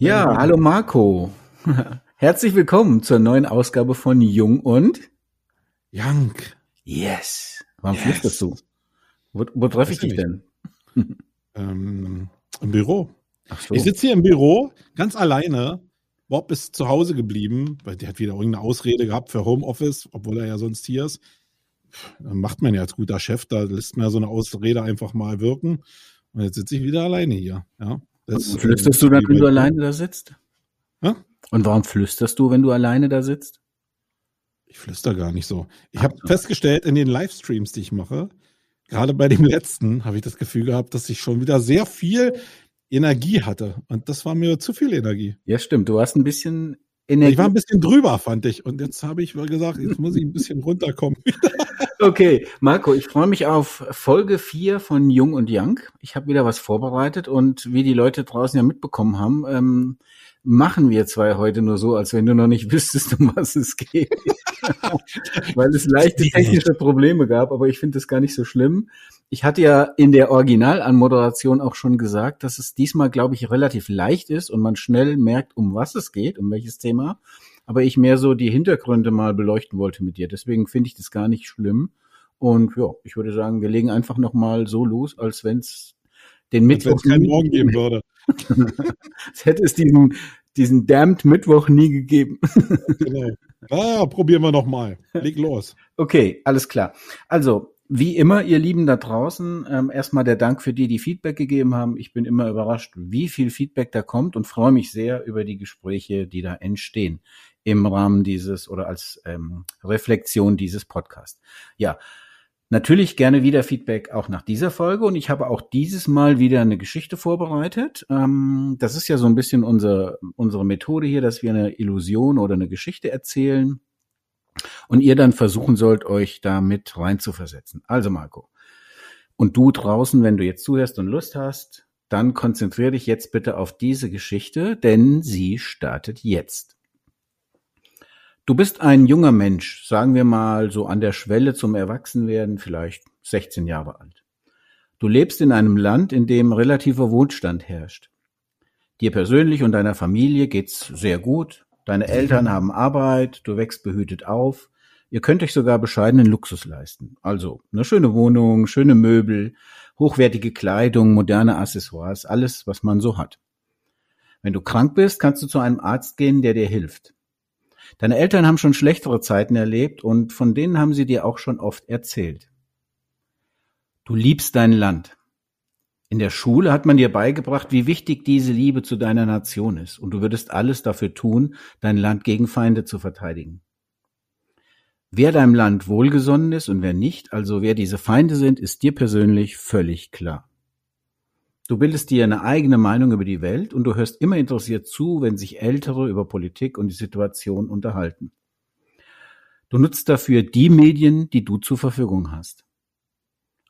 Ja, hallo Marco. Herzlich willkommen zur neuen Ausgabe von Jung und Young. Yes. Warum Yes. flüsterst du? Wo, wo treffe ich dich ich denn? Ähm, Im Büro. Ach so. Ich sitze hier im Büro, ganz alleine. Bob ist zu Hause geblieben, weil der hat wieder irgendeine Ausrede gehabt für Homeoffice, obwohl er ja sonst hier ist. Dann macht man ja als guter Chef, da lässt man ja so eine Ausrede einfach mal wirken. Und jetzt sitze ich wieder alleine hier. Ja, das, Und flüsterst du dann, wenn du alleine da sitzt? Hä? Und warum flüsterst du, wenn du alleine da sitzt? Ich flüster gar nicht so. Ich habe festgestellt, in den Livestreams, die ich mache, gerade bei dem letzten, habe ich das Gefühl gehabt, dass ich schon wieder sehr viel Energie hatte. Und das war mir zu viel Energie. Ja, stimmt. Du hast ein bisschen Energie. Ich war ein bisschen drüber, fand ich. Und jetzt habe ich gesagt, jetzt muss ich ein bisschen runterkommen. Okay, Marco, ich freue mich auf Folge 4 von Jung und Young. Ich habe wieder was vorbereitet und wie die Leute draußen ja mitbekommen haben, ähm, machen wir zwei heute nur so, als wenn du noch nicht wüsstest, um was es geht. Weil es leichte technische Probleme gab, aber ich finde das gar nicht so schlimm. Ich hatte ja in der Originalanmoderation auch schon gesagt, dass es diesmal, glaube ich, relativ leicht ist und man schnell merkt, um was es geht, um welches Thema aber ich mehr so die Hintergründe mal beleuchten wollte mit dir. Deswegen finde ich das gar nicht schlimm. Und ja, ich würde sagen, wir legen einfach noch mal so los, als wenn es den Als Mittwoch es keinen Morgen geben würde. Es hätte es diesen diesen damned Mittwoch nie gegeben. Genau. Ah, probieren wir noch mal. Leg los. Okay, alles klar. Also, wie immer, ihr Lieben da draußen, ähm, erstmal der Dank für die, die Feedback gegeben haben. Ich bin immer überrascht, wie viel Feedback da kommt und freue mich sehr über die Gespräche, die da entstehen im Rahmen dieses oder als ähm, Reflexion dieses Podcasts. Ja, natürlich gerne wieder Feedback auch nach dieser Folge und ich habe auch dieses Mal wieder eine Geschichte vorbereitet. Ähm, das ist ja so ein bisschen unser, unsere Methode hier, dass wir eine Illusion oder eine Geschichte erzählen und ihr dann versuchen sollt, euch da mit reinzuversetzen. Also Marco. Und du draußen, wenn du jetzt zuhörst und Lust hast, dann konzentriere dich jetzt bitte auf diese Geschichte, denn sie startet jetzt. Du bist ein junger Mensch, sagen wir mal so an der Schwelle zum Erwachsenwerden, vielleicht 16 Jahre alt. Du lebst in einem Land, in dem relativer Wohlstand herrscht. Dir persönlich und deiner Familie geht's sehr gut. Deine Eltern haben Arbeit, du wächst behütet auf. Ihr könnt euch sogar bescheidenen Luxus leisten. Also eine schöne Wohnung, schöne Möbel, hochwertige Kleidung, moderne Accessoires, alles, was man so hat. Wenn du krank bist, kannst du zu einem Arzt gehen, der dir hilft. Deine Eltern haben schon schlechtere Zeiten erlebt und von denen haben sie dir auch schon oft erzählt. Du liebst dein Land. In der Schule hat man dir beigebracht, wie wichtig diese Liebe zu deiner Nation ist und du würdest alles dafür tun, dein Land gegen Feinde zu verteidigen. Wer deinem Land wohlgesonnen ist und wer nicht, also wer diese Feinde sind, ist dir persönlich völlig klar. Du bildest dir eine eigene Meinung über die Welt und du hörst immer interessiert zu, wenn sich Ältere über Politik und die Situation unterhalten. Du nutzt dafür die Medien, die du zur Verfügung hast.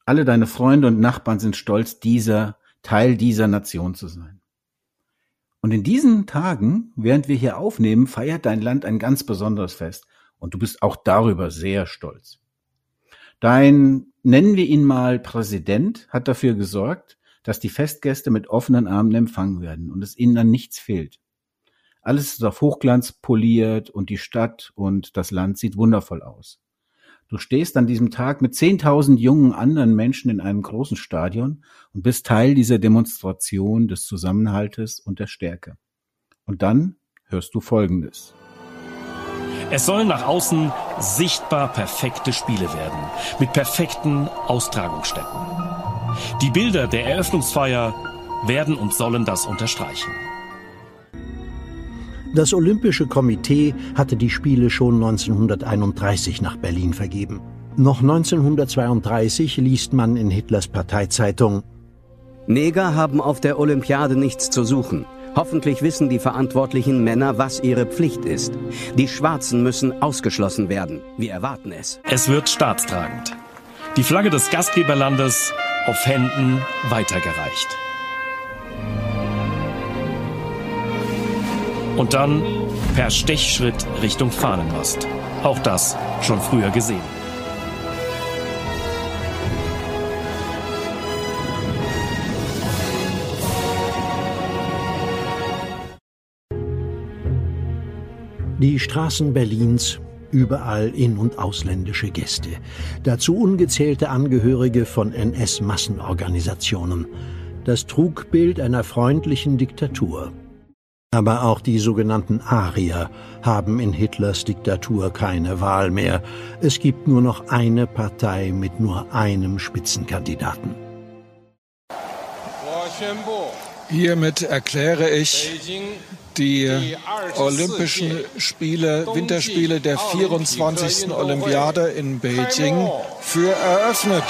Alle deine Freunde und Nachbarn sind stolz, dieser Teil dieser Nation zu sein. Und in diesen Tagen, während wir hier aufnehmen, feiert dein Land ein ganz besonderes Fest und du bist auch darüber sehr stolz. Dein, nennen wir ihn mal Präsident, hat dafür gesorgt, dass die Festgäste mit offenen Armen empfangen werden und es ihnen an nichts fehlt. Alles ist auf Hochglanz poliert und die Stadt und das Land sieht wundervoll aus. Du stehst an diesem Tag mit 10.000 jungen anderen Menschen in einem großen Stadion und bist Teil dieser Demonstration des Zusammenhaltes und der Stärke. Und dann hörst du Folgendes. Es sollen nach außen sichtbar perfekte Spiele werden, mit perfekten Austragungsstätten. Die Bilder der Eröffnungsfeier werden und sollen das unterstreichen. Das Olympische Komitee hatte die Spiele schon 1931 nach Berlin vergeben. Noch 1932 liest man in Hitlers Parteizeitung, Neger haben auf der Olympiade nichts zu suchen. Hoffentlich wissen die verantwortlichen Männer, was ihre Pflicht ist. Die Schwarzen müssen ausgeschlossen werden. Wir erwarten es. Es wird staatstragend. Die Flagge des Gastgeberlandes auf Händen weitergereicht. Und dann per Stechschritt Richtung Fahnenmast. Auch das schon früher gesehen. Die Straßen Berlins, überall in- und ausländische Gäste. Dazu ungezählte Angehörige von NS-Massenorganisationen. Das Trugbild einer freundlichen Diktatur. Aber auch die sogenannten Arier haben in Hitlers Diktatur keine Wahl mehr. Es gibt nur noch eine Partei mit nur einem Spitzenkandidaten. Hiermit erkläre ich die Olympischen Spiele, Winterspiele der 24. Olympiade in Beijing für eröffnet.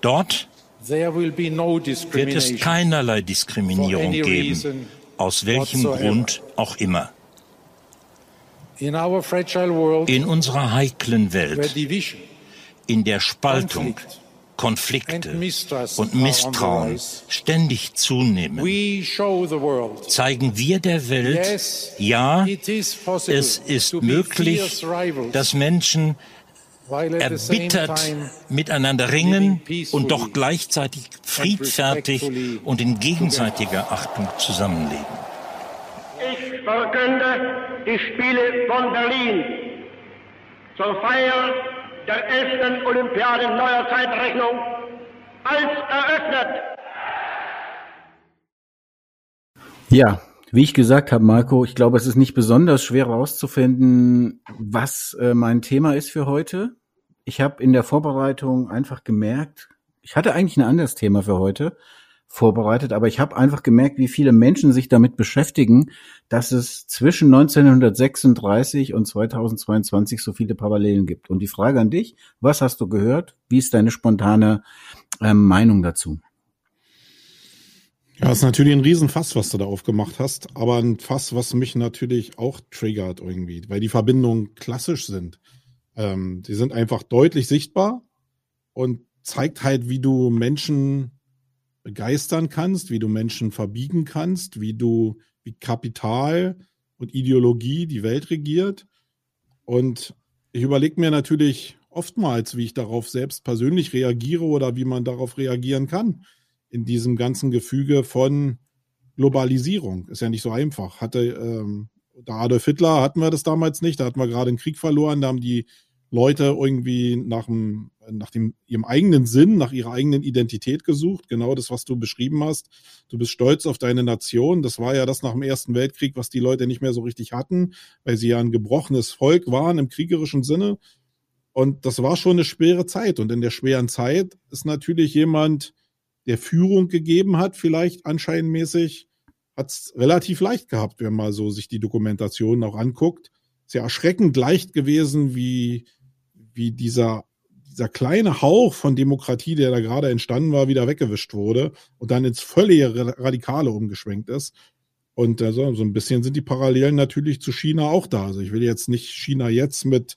Dort wird es keinerlei Diskriminierung geben, aus welchem Grund auch immer. In unserer heiklen Welt, in der Spaltung, Konflikte und Misstrauen ständig zunehmen, zeigen wir der Welt, ja, es ist möglich, dass Menschen erbittert miteinander ringen und doch gleichzeitig friedfertig und in gegenseitiger Achtung zusammenleben. Ich verkünde die Spiele von Berlin. Zur Feier der 11. Olympiade neuer Zeitrechnung als eröffnet. Ja, wie ich gesagt habe, Marco, ich glaube, es ist nicht besonders schwer herauszufinden, was äh, mein Thema ist für heute. Ich habe in der Vorbereitung einfach gemerkt, ich hatte eigentlich ein anderes Thema für heute vorbereitet, aber ich habe einfach gemerkt, wie viele Menschen sich damit beschäftigen, dass es zwischen 1936 und 2022 so viele Parallelen gibt. Und die Frage an dich, was hast du gehört? Wie ist deine spontane ähm, Meinung dazu? Ja, ist natürlich ein Riesenfass, was du da aufgemacht hast, aber ein Fass, was mich natürlich auch triggert irgendwie, weil die Verbindungen klassisch sind. Ähm, die sind einfach deutlich sichtbar und zeigt halt, wie du Menschen begeistern kannst, wie du Menschen verbiegen kannst, wie du, wie Kapital und Ideologie die Welt regiert. Und ich überlege mir natürlich oftmals, wie ich darauf selbst persönlich reagiere oder wie man darauf reagieren kann in diesem ganzen Gefüge von Globalisierung. Ist ja nicht so einfach. Hatte ähm, Adolf Hitler hatten wir das damals nicht. Da hatten wir gerade einen Krieg verloren. Da haben die Leute irgendwie nach, dem, nach dem, ihrem eigenen Sinn, nach ihrer eigenen Identität gesucht. Genau das, was du beschrieben hast. Du bist stolz auf deine Nation. Das war ja das nach dem Ersten Weltkrieg, was die Leute nicht mehr so richtig hatten, weil sie ja ein gebrochenes Volk waren im kriegerischen Sinne. Und das war schon eine schwere Zeit. Und in der schweren Zeit ist natürlich jemand, der Führung gegeben hat, vielleicht anscheinmäßig, hat es relativ leicht gehabt, wenn man so sich die Dokumentation auch anguckt. Ja erschreckend leicht gewesen, wie, wie dieser, dieser kleine Hauch von Demokratie, der da gerade entstanden war, wieder weggewischt wurde und dann ins völlige Radikale umgeschwenkt ist. Und äh, so, ein bisschen sind die Parallelen natürlich zu China auch da. Also ich will jetzt nicht China jetzt mit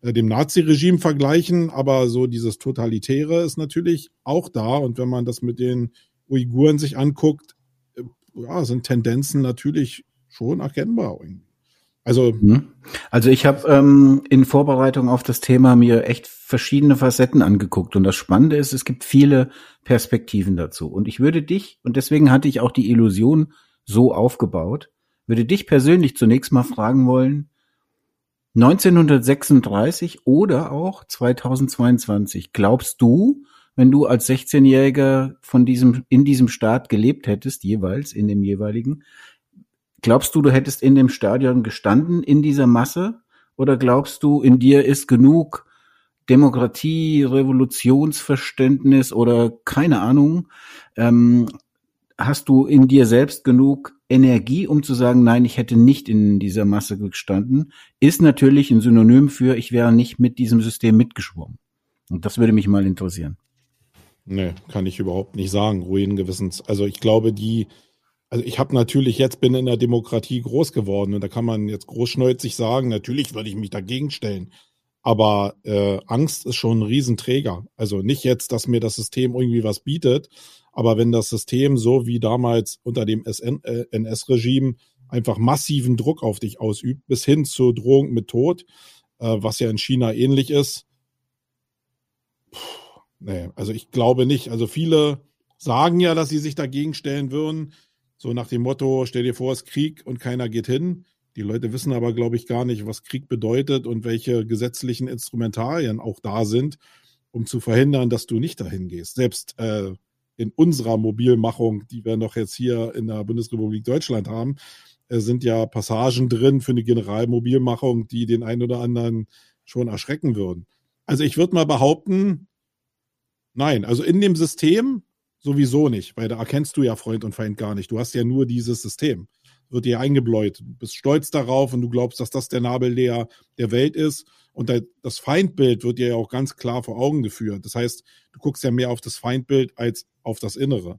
äh, dem Nazi-Regime vergleichen, aber so dieses Totalitäre ist natürlich auch da. Und wenn man das mit den Uiguren sich anguckt, äh, ja, sind Tendenzen natürlich schon erkennbar. Also, mhm. also ich habe ähm, in Vorbereitung auf das Thema mir echt verschiedene Facetten angeguckt und das Spannende ist, es gibt viele Perspektiven dazu. Und ich würde dich und deswegen hatte ich auch die Illusion so aufgebaut, würde dich persönlich zunächst mal fragen wollen, 1936 oder auch 2022. Glaubst du, wenn du als 16-Jähriger von diesem, in diesem Staat gelebt hättest, jeweils in dem jeweiligen, glaubst du, du hättest in dem Stadion gestanden in dieser Masse? Oder glaubst du, in dir ist genug Demokratie, Revolutionsverständnis oder keine Ahnung, ähm, hast du in dir selbst genug Energie, um zu sagen, nein, ich hätte nicht in dieser Masse gestanden, ist natürlich ein Synonym für, ich wäre nicht mit diesem System mitgeschwommen. Und das würde mich mal interessieren. Nee, kann ich überhaupt nicht sagen, ruhigen Gewissens. Also ich glaube, die, also ich habe natürlich jetzt bin in der Demokratie groß geworden und da kann man jetzt großschnäuzig sagen, natürlich würde ich mich dagegen stellen. Aber äh, Angst ist schon ein Riesenträger. Also nicht jetzt, dass mir das System irgendwie was bietet, aber wenn das System so wie damals unter dem NS-Regime äh, einfach massiven Druck auf dich ausübt, bis hin zur Drohung mit Tod, äh, was ja in China ähnlich ist, puh, nee, also ich glaube nicht. Also viele sagen ja, dass sie sich dagegen stellen würden. So nach dem Motto, stell dir vor, es ist Krieg und keiner geht hin. Die Leute wissen aber, glaube ich, gar nicht, was Krieg bedeutet und welche gesetzlichen Instrumentarien auch da sind, um zu verhindern, dass du nicht dahin gehst. Selbst äh, in unserer Mobilmachung, die wir noch jetzt hier in der Bundesrepublik Deutschland haben, äh, sind ja Passagen drin für eine Generalmobilmachung, die den einen oder anderen schon erschrecken würden. Also ich würde mal behaupten, nein, also in dem System sowieso nicht, weil da erkennst du ja Freund und Feind gar nicht. Du hast ja nur dieses System wird dir eingebläut. Du bist stolz darauf und du glaubst, dass das der Nabel der, der Welt ist. Und das Feindbild wird dir ja auch ganz klar vor Augen geführt. Das heißt, du guckst ja mehr auf das Feindbild als auf das Innere.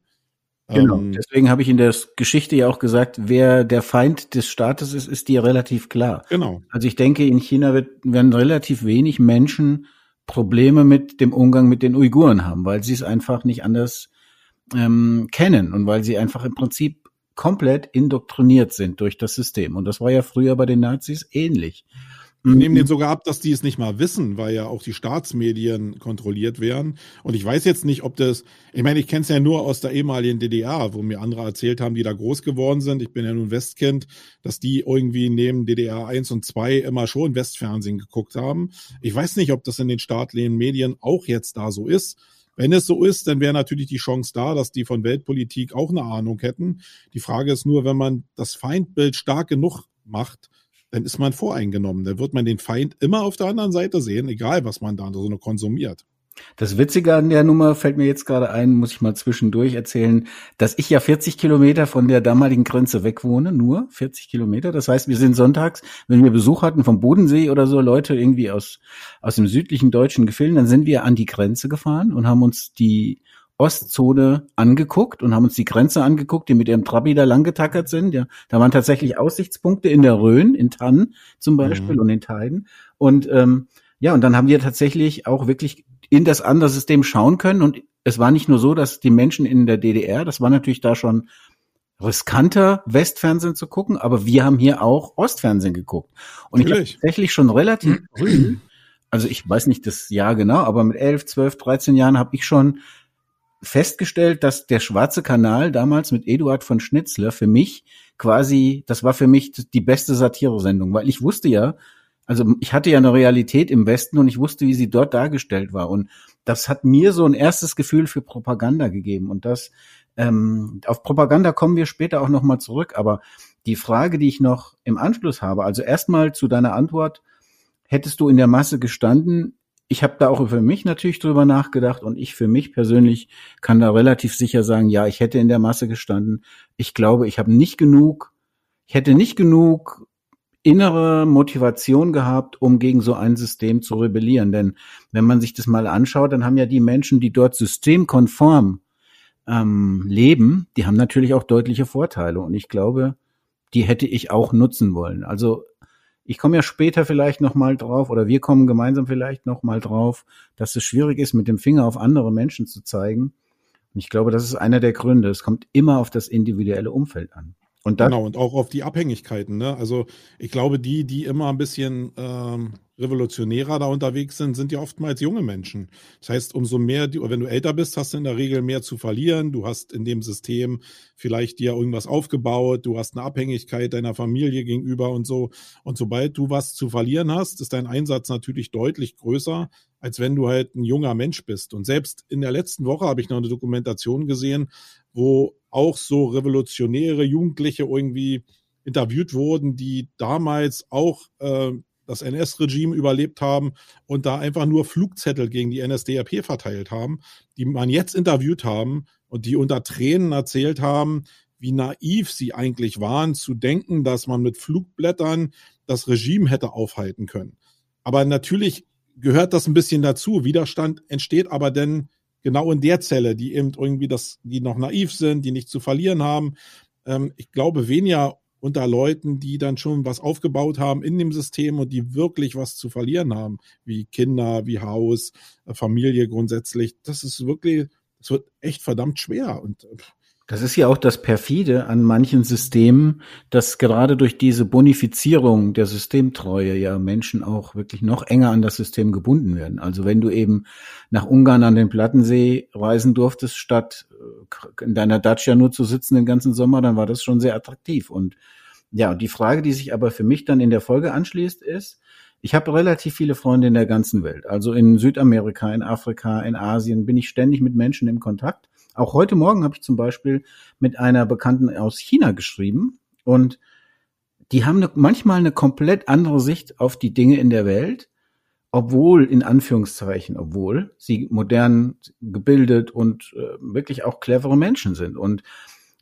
Genau. Ähm, Deswegen habe ich in der Geschichte ja auch gesagt, wer der Feind des Staates ist, ist dir relativ klar. Genau. Also ich denke, in China wird, werden relativ wenig Menschen Probleme mit dem Umgang mit den Uiguren haben, weil sie es einfach nicht anders ähm, kennen und weil sie einfach im Prinzip komplett indoktriniert sind durch das System. Und das war ja früher bei den Nazis ähnlich. Wir nehmen den sogar ab, dass die es nicht mal wissen, weil ja auch die Staatsmedien kontrolliert werden. Und ich weiß jetzt nicht, ob das, ich meine, ich kenne es ja nur aus der ehemaligen DDR, wo mir andere erzählt haben, die da groß geworden sind. Ich bin ja nun Westkind, dass die irgendwie neben DDR 1 und 2 immer schon Westfernsehen geguckt haben. Ich weiß nicht, ob das in den staatlichen Medien auch jetzt da so ist. Wenn es so ist, dann wäre natürlich die Chance da, dass die von Weltpolitik auch eine Ahnung hätten. Die Frage ist nur, wenn man das Feindbild stark genug macht, dann ist man voreingenommen. Dann wird man den Feind immer auf der anderen Seite sehen, egal was man da so konsumiert. Das Witzige an der Nummer fällt mir jetzt gerade ein, muss ich mal zwischendurch erzählen, dass ich ja 40 Kilometer von der damaligen Grenze weg wohne, nur 40 Kilometer. Das heißt, wir sind sonntags, wenn wir Besuch hatten vom Bodensee oder so, Leute irgendwie aus, aus dem südlichen deutschen Gefilden, dann sind wir an die Grenze gefahren und haben uns die Ostzone angeguckt und haben uns die Grenze angeguckt, die mit ihrem Trabi da langgetackert sind. Ja, da waren tatsächlich Aussichtspunkte in der Rhön, in Tannen zum Beispiel mhm. und in Teiden. Und ähm, ja, und dann haben wir tatsächlich auch wirklich in das andere System schauen können. Und es war nicht nur so, dass die Menschen in der DDR, das war natürlich da schon riskanter, Westfernsehen zu gucken, aber wir haben hier auch Ostfernsehen geguckt. Und natürlich. ich habe tatsächlich schon relativ früh, also ich weiß nicht das Jahr genau, aber mit elf, zwölf, dreizehn Jahren habe ich schon festgestellt, dass der Schwarze Kanal damals mit Eduard von Schnitzler für mich quasi, das war für mich die beste Satire-Sendung, weil ich wusste ja, also ich hatte ja eine Realität im Westen und ich wusste, wie sie dort dargestellt war. Und das hat mir so ein erstes Gefühl für Propaganda gegeben. Und das, ähm, auf Propaganda kommen wir später auch nochmal zurück. Aber die Frage, die ich noch im Anschluss habe, also erstmal zu deiner Antwort, hättest du in der Masse gestanden? Ich habe da auch für mich natürlich drüber nachgedacht und ich für mich persönlich kann da relativ sicher sagen, ja, ich hätte in der Masse gestanden. Ich glaube, ich habe nicht genug, ich hätte nicht genug innere Motivation gehabt, um gegen so ein System zu rebellieren. Denn wenn man sich das mal anschaut, dann haben ja die Menschen, die dort systemkonform ähm, leben, die haben natürlich auch deutliche Vorteile. Und ich glaube, die hätte ich auch nutzen wollen. Also ich komme ja später vielleicht noch mal drauf oder wir kommen gemeinsam vielleicht noch mal drauf, dass es schwierig ist, mit dem Finger auf andere Menschen zu zeigen. Und ich glaube, das ist einer der Gründe. Es kommt immer auf das individuelle Umfeld an. Und dann, genau, und auch auf die Abhängigkeiten. Ne? Also ich glaube, die, die immer ein bisschen ähm, revolutionärer da unterwegs sind, sind ja oftmals junge Menschen. Das heißt, umso mehr, wenn du älter bist, hast du in der Regel mehr zu verlieren. Du hast in dem System vielleicht dir irgendwas aufgebaut, du hast eine Abhängigkeit deiner Familie gegenüber und so. Und sobald du was zu verlieren hast, ist dein Einsatz natürlich deutlich größer, als wenn du halt ein junger Mensch bist. Und selbst in der letzten Woche habe ich noch eine Dokumentation gesehen, wo auch so revolutionäre Jugendliche irgendwie interviewt wurden, die damals auch äh, das NS-Regime überlebt haben und da einfach nur Flugzettel gegen die NSDAP verteilt haben, die man jetzt interviewt haben und die unter Tränen erzählt haben, wie naiv sie eigentlich waren, zu denken, dass man mit Flugblättern das Regime hätte aufhalten können. Aber natürlich gehört das ein bisschen dazu. Widerstand entsteht aber denn genau in der Zelle, die eben irgendwie das, die noch naiv sind, die nichts zu verlieren haben. Ähm, ich glaube weniger unter Leuten, die dann schon was aufgebaut haben in dem System und die wirklich was zu verlieren haben, wie Kinder, wie Haus, äh, Familie grundsätzlich. Das ist wirklich, das wird echt verdammt schwer und äh, Das ist ja auch das perfide an manchen Systemen, dass gerade durch diese Bonifizierung der Systemtreue ja Menschen auch wirklich noch enger an das System gebunden werden. Also wenn du eben nach Ungarn an den Plattensee reisen durftest, statt äh, in deiner Dacia nur zu sitzen den ganzen Sommer, dann war das schon sehr attraktiv. Und ja, die Frage, die sich aber für mich dann in der Folge anschließt, ist, ich habe relativ viele Freunde in der ganzen Welt. Also in Südamerika, in Afrika, in Asien bin ich ständig mit Menschen im Kontakt. Auch heute Morgen habe ich zum Beispiel mit einer Bekannten aus China geschrieben und die haben eine, manchmal eine komplett andere Sicht auf die Dinge in der Welt, obwohl, in Anführungszeichen, obwohl sie modern gebildet und äh, wirklich auch clevere Menschen sind. Und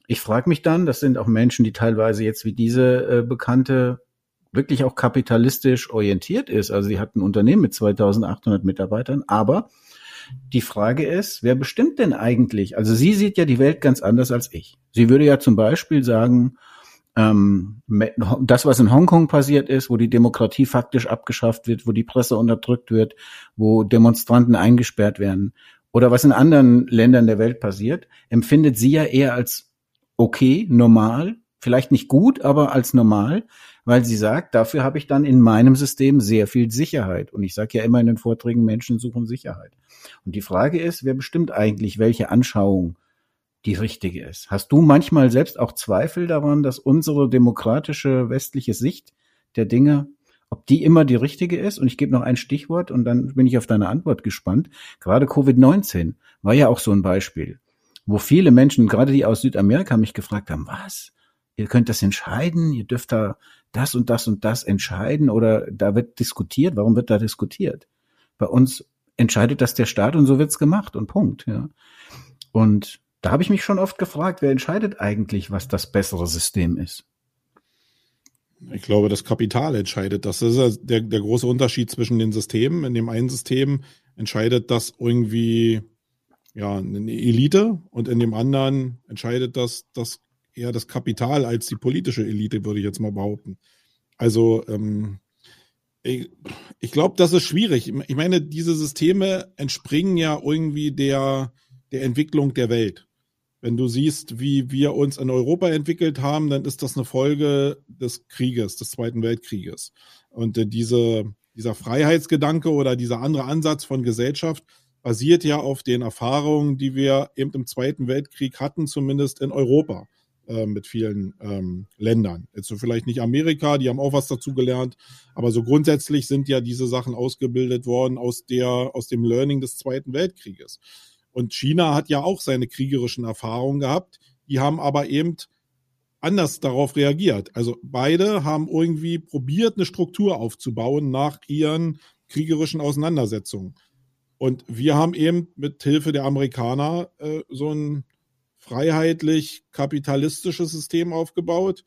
ich frage mich dann, das sind auch Menschen, die teilweise jetzt wie diese äh, Bekannte wirklich auch kapitalistisch orientiert ist. Also sie hat ein Unternehmen mit 2800 Mitarbeitern, aber die Frage ist, wer bestimmt denn eigentlich? Also sie sieht ja die Welt ganz anders als ich. Sie würde ja zum Beispiel sagen, ähm, das, was in Hongkong passiert ist, wo die Demokratie faktisch abgeschafft wird, wo die Presse unterdrückt wird, wo Demonstranten eingesperrt werden, oder was in anderen Ländern der Welt passiert, empfindet sie ja eher als okay, normal, vielleicht nicht gut, aber als normal, weil sie sagt, dafür habe ich dann in meinem System sehr viel Sicherheit. Und ich sage ja immer in den Vorträgen, Menschen suchen Sicherheit. Und die Frage ist, wer bestimmt eigentlich, welche Anschauung die richtige ist? Hast du manchmal selbst auch Zweifel daran, dass unsere demokratische westliche Sicht der Dinge, ob die immer die richtige ist? Und ich gebe noch ein Stichwort und dann bin ich auf deine Antwort gespannt. Gerade Covid-19 war ja auch so ein Beispiel, wo viele Menschen, gerade die aus Südamerika, mich gefragt haben, was? Ihr könnt das entscheiden, ihr dürft da das und das und das entscheiden oder da wird diskutiert. Warum wird da diskutiert? Bei uns entscheidet das der Staat und so wird's gemacht und Punkt. Ja. Und da habe ich mich schon oft gefragt, wer entscheidet eigentlich, was das bessere System ist? Ich glaube, das Kapital entscheidet. Das ist der, der große Unterschied zwischen den Systemen. In dem einen System entscheidet das irgendwie ja eine Elite und in dem anderen entscheidet das das eher das Kapital als die politische Elite, würde ich jetzt mal behaupten. Also ähm, ich, ich glaube, das ist schwierig. Ich meine, diese Systeme entspringen ja irgendwie der, der Entwicklung der Welt. Wenn du siehst, wie wir uns in Europa entwickelt haben, dann ist das eine Folge des Krieges, des Zweiten Weltkrieges. Und äh, diese, dieser Freiheitsgedanke oder dieser andere Ansatz von Gesellschaft basiert ja auf den Erfahrungen, die wir eben im Zweiten Weltkrieg hatten, zumindest in Europa. Äh, mit vielen ähm, Ländern. Jetzt so vielleicht nicht Amerika, die haben auch was dazu gelernt, aber so grundsätzlich sind ja diese Sachen ausgebildet worden aus der, aus dem Learning des Zweiten Weltkrieges. Und China hat ja auch seine kriegerischen Erfahrungen gehabt, die haben aber eben anders darauf reagiert. Also beide haben irgendwie probiert, eine Struktur aufzubauen nach ihren kriegerischen Auseinandersetzungen. Und wir haben eben mit Hilfe der Amerikaner äh, so ein freiheitlich-kapitalistisches System aufgebaut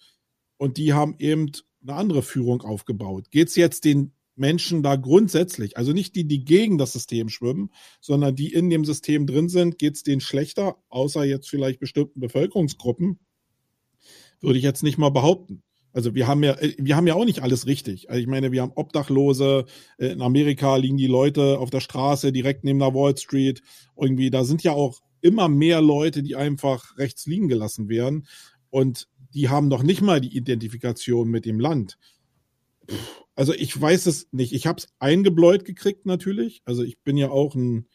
und die haben eben eine andere Führung aufgebaut. Geht es jetzt den Menschen da grundsätzlich, also nicht die, die gegen das System schwimmen, sondern die in dem System drin sind, geht es denen schlechter, außer jetzt vielleicht bestimmten Bevölkerungsgruppen, würde ich jetzt nicht mal behaupten. Also wir haben ja, wir haben ja auch nicht alles richtig. Also ich meine, wir haben Obdachlose, in Amerika liegen die Leute auf der Straße direkt neben der Wall Street. Irgendwie, da sind ja auch immer mehr Leute, die einfach rechts liegen gelassen werden. Und die haben noch nicht mal die Identifikation mit dem Land. Also ich weiß es nicht. Ich habe es eingebläut gekriegt natürlich. Also ich bin ja auch ein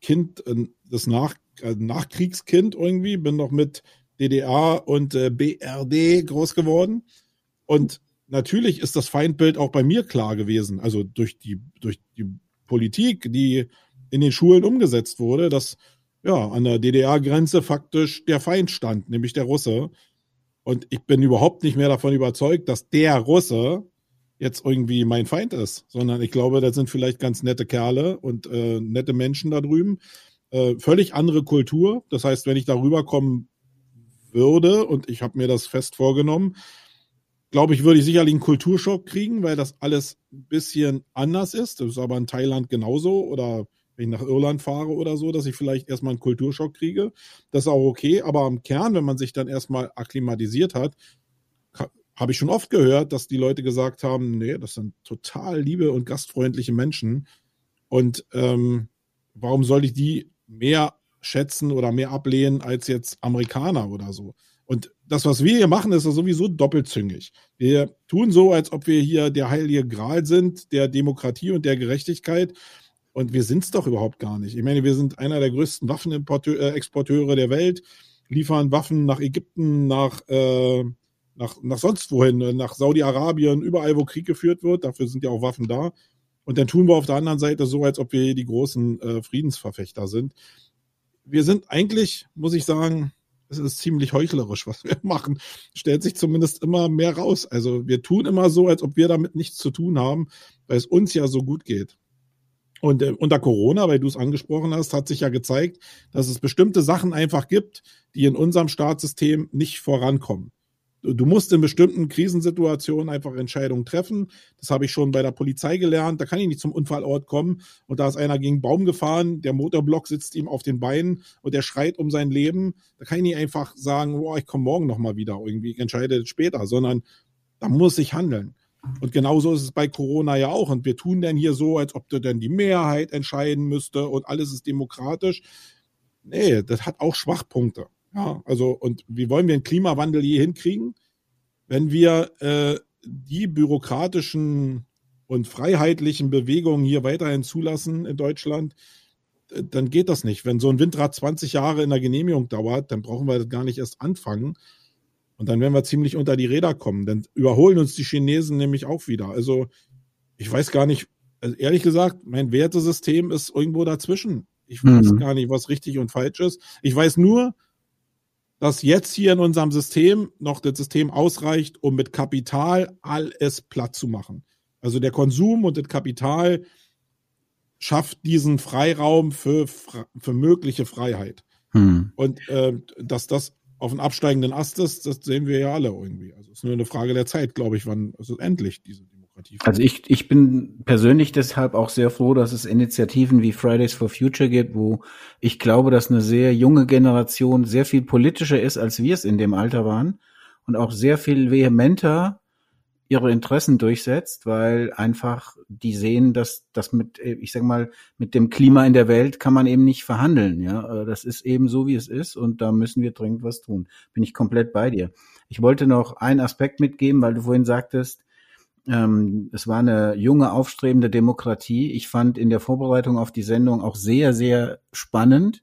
Kind, das Nach äh, Nachkriegskind irgendwie. Bin noch mit DDR und äh, BRD groß geworden. Und natürlich ist das Feindbild auch bei mir klar gewesen. Also durch die, durch die Politik, die in den Schulen umgesetzt wurde, dass ja, an der DDR-Grenze faktisch der Feind stand, nämlich der Russe. Und ich bin überhaupt nicht mehr davon überzeugt, dass der Russe jetzt irgendwie mein Feind ist, sondern ich glaube, das sind vielleicht ganz nette Kerle und äh, nette Menschen da drüben. Äh, völlig andere Kultur. Das heißt, wenn ich darüber kommen würde, und ich habe mir das fest vorgenommen, glaube ich, würde ich sicherlich einen Kulturschock kriegen, weil das alles ein bisschen anders ist. Das ist aber in Thailand genauso oder wenn ich nach Irland fahre oder so, dass ich vielleicht erstmal einen Kulturschock kriege. Das ist auch okay, aber am Kern, wenn man sich dann erstmal akklimatisiert hat, habe ich schon oft gehört, dass die Leute gesagt haben, nee, das sind total liebe und gastfreundliche Menschen. Und ähm, warum soll ich die mehr schätzen oder mehr ablehnen als jetzt Amerikaner oder so. Und das, was wir hier machen, ist ja sowieso doppelzüngig. Wir tun so, als ob wir hier der heilige Gral sind, der Demokratie und der Gerechtigkeit. Und wir sind es doch überhaupt gar nicht. Ich meine, wir sind einer der größten Waffenexporteure äh, der Welt, liefern Waffen nach Ägypten, nach, äh, nach, nach sonst wohin, nach Saudi-Arabien, überall, wo Krieg geführt wird. Dafür sind ja auch Waffen da. Und dann tun wir auf der anderen Seite so, als ob wir die großen äh, Friedensverfechter sind. Wir sind eigentlich, muss ich sagen, es ist ziemlich heuchlerisch, was wir machen. Stellt sich zumindest immer mehr raus. Also wir tun immer so, als ob wir damit nichts zu tun haben, weil es uns ja so gut geht. Und äh, unter Corona, weil du es angesprochen hast, hat sich ja gezeigt, dass es bestimmte Sachen einfach gibt, die in unserem Staatssystem nicht vorankommen. Du musst in bestimmten Krisensituationen einfach Entscheidungen treffen. Das habe ich schon bei der Polizei gelernt. Da kann ich nicht zum Unfallort kommen und da ist einer gegen einen Baum gefahren, der Motorblock sitzt ihm auf den Beinen und der schreit um sein Leben. Da kann ich nicht einfach sagen, boah, ich komme morgen nochmal wieder irgendwie, ich entscheide später, sondern da muss ich handeln. Und genauso ist es bei Corona ja auch. Und wir tun denn hier so, als ob denn die Mehrheit entscheiden müsste und alles ist demokratisch. Nee, das hat auch Schwachpunkte. Ja, also, und wie wollen wir einen Klimawandel je hinkriegen, wenn wir äh, die bürokratischen und freiheitlichen Bewegungen hier weiterhin zulassen in Deutschland, dann geht das nicht. Wenn so ein Windrad 20 Jahre in der Genehmigung dauert, dann brauchen wir das gar nicht erst anfangen. Und dann werden wir ziemlich unter die Räder kommen. Dann überholen uns die Chinesen nämlich auch wieder. Also ich weiß gar nicht, also ehrlich gesagt, mein Wertesystem ist irgendwo dazwischen. Ich weiß mhm. gar nicht, was richtig und falsch ist. Ich weiß nur, dass jetzt hier in unserem System noch das System ausreicht, um mit Kapital alles platt zu machen. Also der Konsum und das Kapital schafft diesen Freiraum für, für mögliche Freiheit. Hm. Und äh, dass das auf einen absteigenden Ast ist, das sehen wir ja alle irgendwie. Also es ist nur eine Frage der Zeit, glaube ich, wann es endlich diese Demokratie. Also ich, ich bin persönlich deshalb auch sehr froh, dass es Initiativen wie Fridays for Future gibt, wo ich glaube, dass eine sehr junge Generation sehr viel politischer ist, als wir es in dem Alter waren und auch sehr viel vehementer ihre Interessen durchsetzt, weil einfach die sehen, dass das mit, ich sag mal, mit dem Klima in der Welt kann man eben nicht verhandeln. Ja, äh, das ist eben so, wie es ist und da müssen wir dringend was tun. Bin ich komplett bei dir. Ich wollte noch einen Aspekt mitgeben, weil du vorhin sagtest, ähm, es war eine junge, aufstrebende Demokratie. Ich fand in der Vorbereitung auf die Sendung auch sehr, sehr spannend,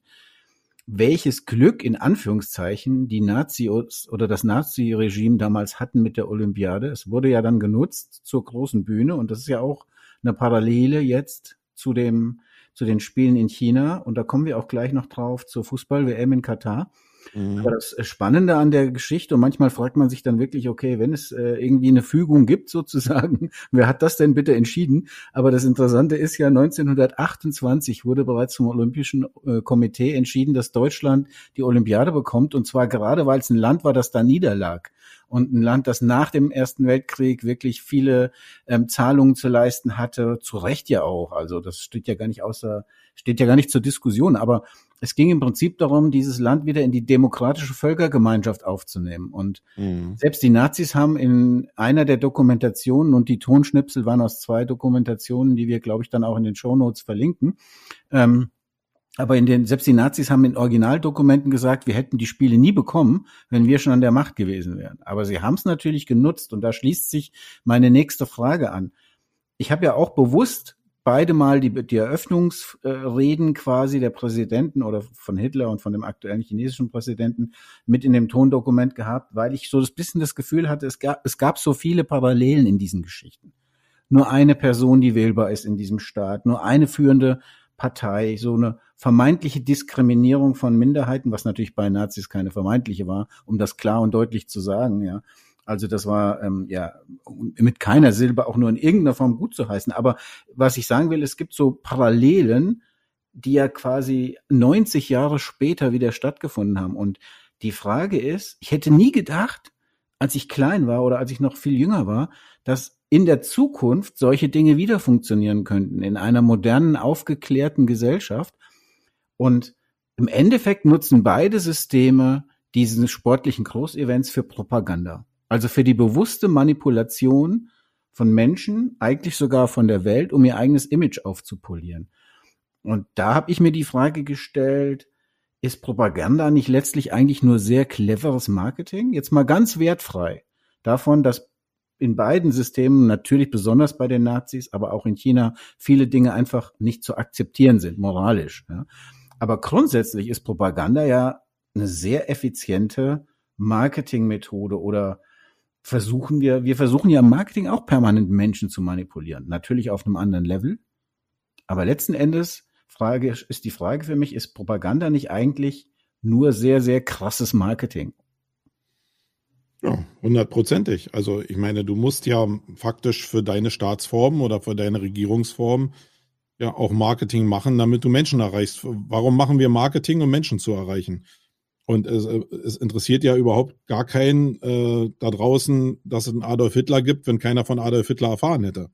welches Glück in Anführungszeichen die Nazis oder das Nazi-Regime damals hatten mit der Olympiade. Es wurde ja dann genutzt zur großen Bühne und das ist ja auch eine Parallele jetzt zu dem zu den Spielen in China und da kommen wir auch gleich noch drauf zur Fußball-WM in Katar. Mhm. Aber das Spannende an der Geschichte, und manchmal fragt man sich dann wirklich, okay, wenn es äh, irgendwie eine Fügung gibt sozusagen, wer hat das denn bitte entschieden? Aber das Interessante ist ja, 1928 wurde bereits vom Olympischen äh, Komitee entschieden, dass Deutschland die Olympiade bekommt, und zwar gerade, weil es ein Land war, das da niederlag und ein Land, das nach dem Ersten Weltkrieg wirklich viele ähm, Zahlungen zu leisten hatte, zu Recht ja auch. Also das steht ja gar nicht außer, steht ja gar nicht zur Diskussion. Aber es ging im Prinzip darum, dieses Land wieder in die demokratische Völkergemeinschaft aufzunehmen. Und mhm. selbst die Nazis haben in einer der Dokumentationen, und die Tonschnipsel waren aus zwei Dokumentationen, die wir, glaube ich, dann auch in den Shownotes verlinken, ähm, aber in den, selbst die Nazis haben in Originaldokumenten gesagt, wir hätten die Spiele nie bekommen, wenn wir schon an der Macht gewesen wären. Aber sie haben es natürlich genutzt und da schließt sich meine nächste Frage an. Ich habe ja auch bewusst beide Mal die, die Eröffnungsreden quasi der Präsidenten oder von Hitler und von dem aktuellen chinesischen Präsidenten mit in dem Tondokument gehabt, weil ich so das bisschen das Gefühl hatte, es gab, es gab so viele Parallelen in diesen Geschichten. Nur eine Person, die wählbar ist in diesem Staat, nur eine führende Partei, so eine vermeintliche Diskriminierung von Minderheiten, was natürlich bei Nazis keine vermeintliche war, um das klar und deutlich zu sagen, ja. Also das war ähm, ja mit keiner Silbe auch nur in irgendeiner Form gut zu heißen. Aber was ich sagen will, es gibt so Parallelen, die ja quasi 90 Jahre später wieder stattgefunden haben. Und die Frage ist, ich hätte nie gedacht, als ich klein war oder als ich noch viel jünger war, dass in der Zukunft solche Dinge wieder funktionieren könnten, in einer modernen, aufgeklärten Gesellschaft. Und im Endeffekt nutzen beide Systeme diesen sportlichen Großevents für Propaganda. Also für die bewusste Manipulation von Menschen, eigentlich sogar von der Welt, um ihr eigenes Image aufzupolieren. Und da habe ich mir die Frage gestellt, ist Propaganda nicht letztlich eigentlich nur sehr cleveres Marketing? Jetzt mal ganz wertfrei davon, dass in beiden Systemen, natürlich besonders bei den Nazis, aber auch in China, viele Dinge einfach nicht zu akzeptieren sind, moralisch. Ja. Aber grundsätzlich ist Propaganda ja eine sehr effiziente Marketingmethode oder versuchen wir, wir versuchen ja im Marketing auch permanent Menschen zu manipulieren. Natürlich auf einem anderen Level. Aber letzten Endes Frage ist die Frage für mich, ist Propaganda nicht eigentlich nur sehr, sehr krasses Marketing? Ja, hundertprozentig. Also ich meine, du musst ja faktisch für deine Staatsform oder für deine Regierungsform ja auch Marketing machen, damit du Menschen erreichst. Warum machen wir Marketing, um Menschen zu erreichen? Und es, es interessiert ja überhaupt gar keinen äh, da draußen, dass es einen Adolf Hitler gibt, wenn keiner von Adolf Hitler erfahren hätte.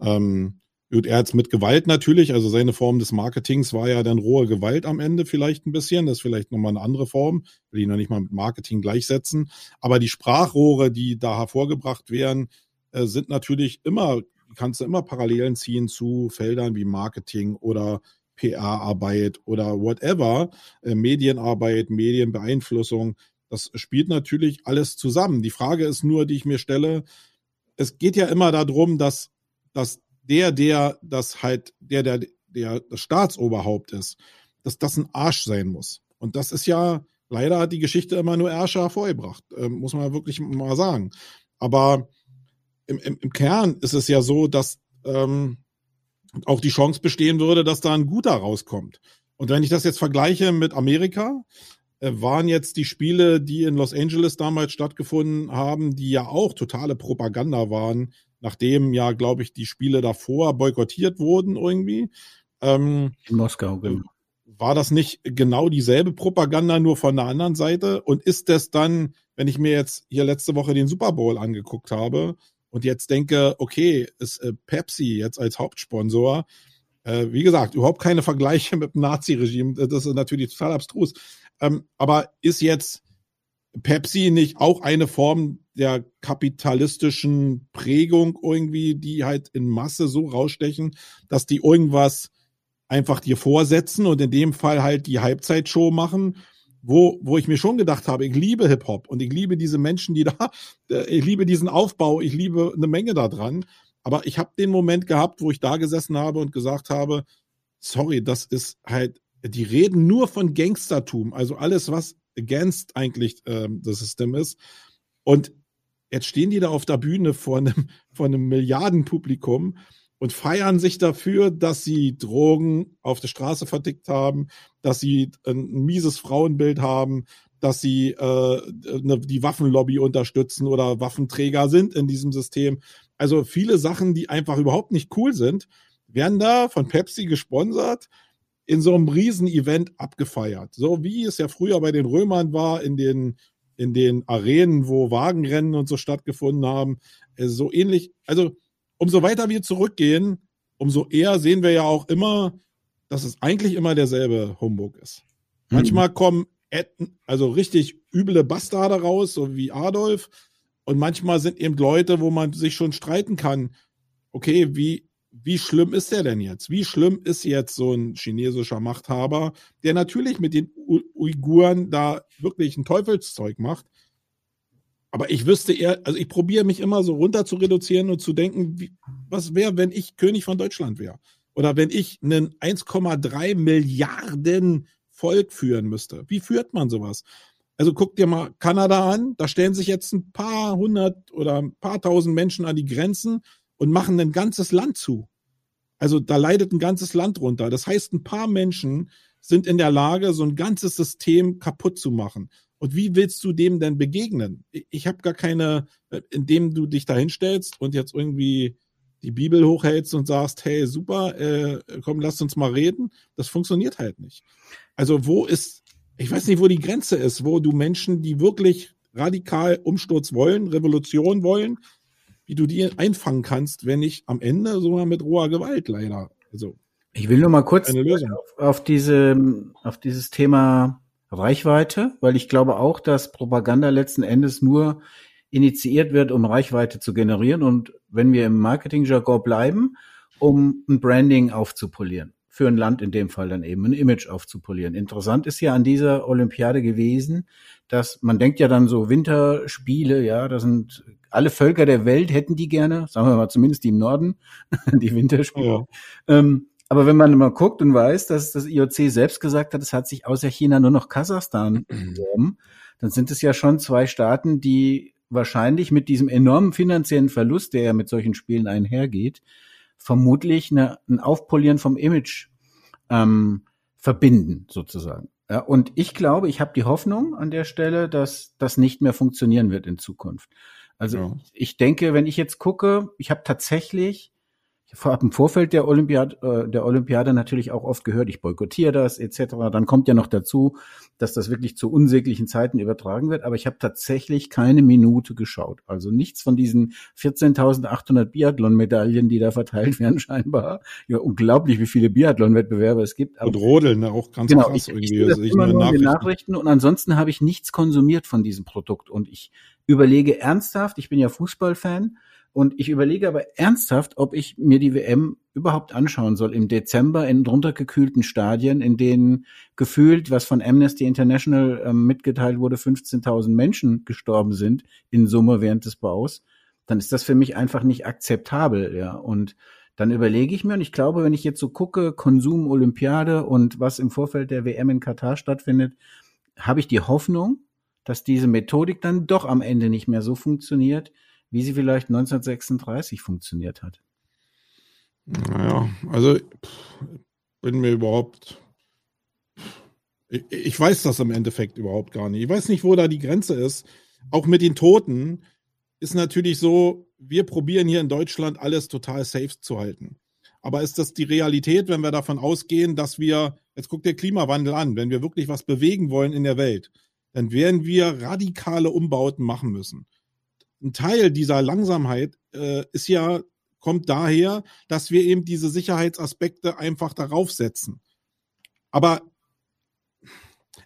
Ähm, Gut, er hat's mit Gewalt natürlich, also seine Form des Marketings war ja dann rohe Gewalt am Ende vielleicht ein bisschen. Das ist vielleicht nochmal eine andere Form, will ich noch nicht mal mit Marketing gleichsetzen. Aber die Sprachrohre, die da hervorgebracht werden, äh, sind natürlich immer, kannst du immer Parallelen ziehen zu Feldern wie Marketing oder PR-Arbeit oder whatever, äh, Medienarbeit, Medienbeeinflussung. Das spielt natürlich alles zusammen. Die Frage ist nur, die ich mir stelle, es geht ja immer darum, dass, dass der, der das halt, der, der, der das Staatsoberhaupt ist, dass das ein Arsch sein muss. Und das ist ja, leider hat die Geschichte immer nur Ärsche hervorgebracht, äh, muss man wirklich mal sagen. Aber im, im, im Kern ist es ja so, dass ähm, auch die Chance bestehen würde, dass da ein guter rauskommt. Und wenn ich das jetzt vergleiche mit Amerika, waren jetzt die Spiele, die in Los Angeles damals stattgefunden haben, die ja auch totale Propaganda waren, nachdem ja, glaube ich, die Spiele davor boykottiert wurden irgendwie. Ähm, In Moskau, genau. War das nicht genau dieselbe Propaganda, nur von der anderen Seite? Und ist das dann, wenn ich mir jetzt hier letzte Woche den Super Bowl angeguckt habe und jetzt denke, okay, ist äh, Pepsi jetzt als Hauptsponsor, äh, wie gesagt, überhaupt keine Vergleiche mit dem Nazi-Regime, das ist natürlich total abstrus. Ähm, aber ist jetzt Pepsi nicht auch eine Form der kapitalistischen Prägung irgendwie, die halt in Masse so rausstechen, dass die irgendwas einfach dir vorsetzen und in dem Fall halt die Halbzeitshow machen, wo, wo ich mir schon gedacht habe, ich liebe Hip-Hop und ich liebe diese Menschen, die da, ich liebe diesen Aufbau, ich liebe eine Menge da dran. Aber ich habe den Moment gehabt, wo ich da gesessen habe und gesagt habe, sorry, das ist halt, die reden nur von Gangstertum, also alles, was against eigentlich ähm, das System ist. Und jetzt stehen die da auf der Bühne vor einem, vor einem Milliardenpublikum und feiern sich dafür, dass sie Drogen auf der Straße verdickt haben, dass sie ein mieses Frauenbild haben, dass sie äh, die Waffenlobby unterstützen oder Waffenträger sind in diesem System. Also viele Sachen, die einfach überhaupt nicht cool sind, werden da von Pepsi gesponsert in so einem Riesen-Event abgefeiert. So wie es ja früher bei den Römern war, in den, in den Arenen, wo Wagenrennen und so stattgefunden haben. Äh, so ähnlich. Also, umso weiter wir zurückgehen, umso eher sehen wir ja auch immer, dass es eigentlich immer derselbe Humbug ist. Mhm. Manchmal kommen also richtig üble Bastarde raus, so wie Adolf. Und manchmal sind eben Leute, wo man sich schon streiten kann. Okay, wie, wie schlimm ist der denn jetzt? Wie schlimm ist jetzt so ein chinesischer Machthaber, der natürlich mit den U Uiguren da wirklich ein Teufelszeug macht? Aber ich wüsste eher, also ich probiere mich immer so runter zu reduzieren und zu denken, wie, was wäre, wenn ich König von Deutschland wäre? Oder wenn ich einen 1,3 Milliarden Volk führen müsste. Wie führt man sowas? Also guck dir mal Kanada an, da stellen sich jetzt ein paar hundert oder ein paar tausend Menschen an die Grenzen und machen ein ganzes Land zu. Also da leidet ein ganzes Land runter. Das heißt, ein paar Menschen sind in der Lage, so ein ganzes System kaputt zu machen. Und wie willst du dem denn begegnen? Ich habe gar keine, indem du dich da hinstellst und jetzt irgendwie die Bibel hochhältst und sagst, hey, super, äh, komm, lass uns mal reden. Das funktioniert halt nicht. Also wo ist, ich weiß nicht, wo die Grenze ist, wo du Menschen, die wirklich radikal Umsturz wollen, Revolution wollen, wie du die einfangen kannst, wenn nicht am Ende sogar mit roher Gewalt leider. Also ich will nur mal kurz auf, auf diese auf dieses Thema Reichweite, weil ich glaube auch, dass Propaganda letzten Endes nur initiiert wird, um Reichweite zu generieren und wenn wir im Marketing-Jargon bleiben, um ein Branding aufzupolieren. für ein Land in dem Fall dann eben ein Image aufzupolieren. Interessant ist ja an dieser Olympiade gewesen, dass man denkt ja dann so Winterspiele, ja, da sind alle Völker der Welt hätten die gerne, sagen wir mal zumindest die im Norden, die Winterspiele. Ja. Ähm, aber wenn man mal guckt und weiß, dass das IOC selbst gesagt hat, es hat sich außer China nur noch Kasachstan beworben, dann sind es ja schon zwei Staaten, die wahrscheinlich mit diesem enormen finanziellen Verlust, der ja mit solchen Spielen einhergeht, vermutlich eine, ein Aufpolieren vom Image ähm, verbinden, sozusagen. Ja, und ich glaube, ich habe die Hoffnung an der Stelle, dass das nicht mehr funktionieren wird in Zukunft. Also ja. ich denke, wenn ich jetzt gucke, ich habe tatsächlich ich habe im Vorfeld der Olympiade, äh, der Olympiade natürlich auch oft gehört, ich boykottiere das etc. Dann kommt ja noch dazu, dass das wirklich zu unsäglichen Zeiten übertragen wird. Aber ich habe tatsächlich keine Minute geschaut. Also nichts von diesen 14.800 Biathlon-Medaillen, die da verteilt werden scheinbar. Ja, unglaublich, wie viele Biathlon-Wettbewerbe es gibt. Aber, und Rodeln, auch ganz genau, krass ich, irgendwie. Ich, ich immer nur Nachrichten. Nachrichten. Und ansonsten habe ich nichts konsumiert von diesem Produkt. Und ich überlege ernsthaft, ich bin ja Fußballfan, und ich überlege aber ernsthaft, ob ich mir die WM überhaupt anschauen soll im Dezember in runtergekühlten Stadien, in denen gefühlt, was von Amnesty International ähm, mitgeteilt wurde, 15.000 Menschen gestorben sind in Summe während des Baus. Dann ist das für mich einfach nicht akzeptabel, ja. Und dann überlege ich mir, und ich glaube, wenn ich jetzt so gucke, Konsum, Olympiade und was im Vorfeld der WM in Katar stattfindet, habe ich die Hoffnung, dass diese Methodik dann doch am Ende nicht mehr so funktioniert, wie sie vielleicht 1936 funktioniert hat. Naja, also bin mir überhaupt. Ich, ich weiß das im Endeffekt überhaupt gar nicht. Ich weiß nicht, wo da die Grenze ist. Auch mit den Toten ist natürlich so, wir probieren hier in Deutschland alles total safe zu halten. Aber ist das die Realität, wenn wir davon ausgehen, dass wir, jetzt guckt der Klimawandel an, wenn wir wirklich was bewegen wollen in der Welt, dann werden wir radikale Umbauten machen müssen ein Teil dieser Langsamkeit äh, ist ja, kommt daher, dass wir eben diese Sicherheitsaspekte einfach darauf setzen. Aber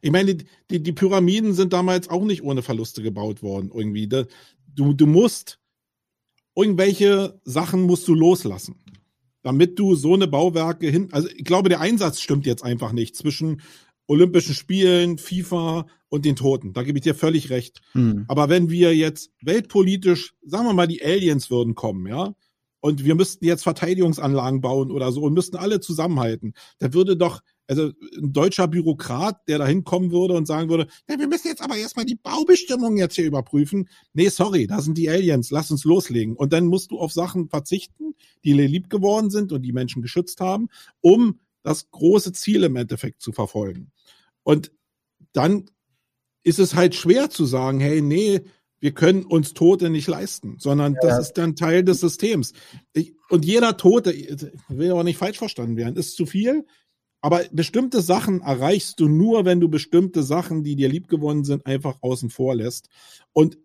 ich meine, die, die Pyramiden sind damals auch nicht ohne Verluste gebaut worden, irgendwie. Du, du musst irgendwelche Sachen musst du loslassen, damit du so eine Bauwerke hin. Also ich glaube, der Einsatz stimmt jetzt einfach nicht zwischen Olympischen Spielen, FIFA und den Toten. Da gebe ich dir völlig recht. Hm. Aber wenn wir jetzt weltpolitisch, sagen wir mal, die Aliens würden kommen, ja, und wir müssten jetzt Verteidigungsanlagen bauen oder so und müssten alle zusammenhalten, da würde doch, also ein deutscher Bürokrat, der da hinkommen würde und sagen würde, ja, wir müssen jetzt aber erstmal die Baubestimmungen jetzt hier überprüfen. Nee, sorry, da sind die Aliens, lass uns loslegen. Und dann musst du auf Sachen verzichten, die lieb geworden sind und die Menschen geschützt haben, um das große Ziel im Endeffekt zu verfolgen. Und dann ist es halt schwer zu sagen, hey, nee, wir können uns Tote nicht leisten, sondern ja. das ist dann Teil des Systems. Ich, und jeder Tote, will aber nicht falsch verstanden werden, ist zu viel. Aber bestimmte Sachen erreichst du nur, wenn du bestimmte Sachen, die dir liebgewonnen sind, einfach außen vor lässt. Und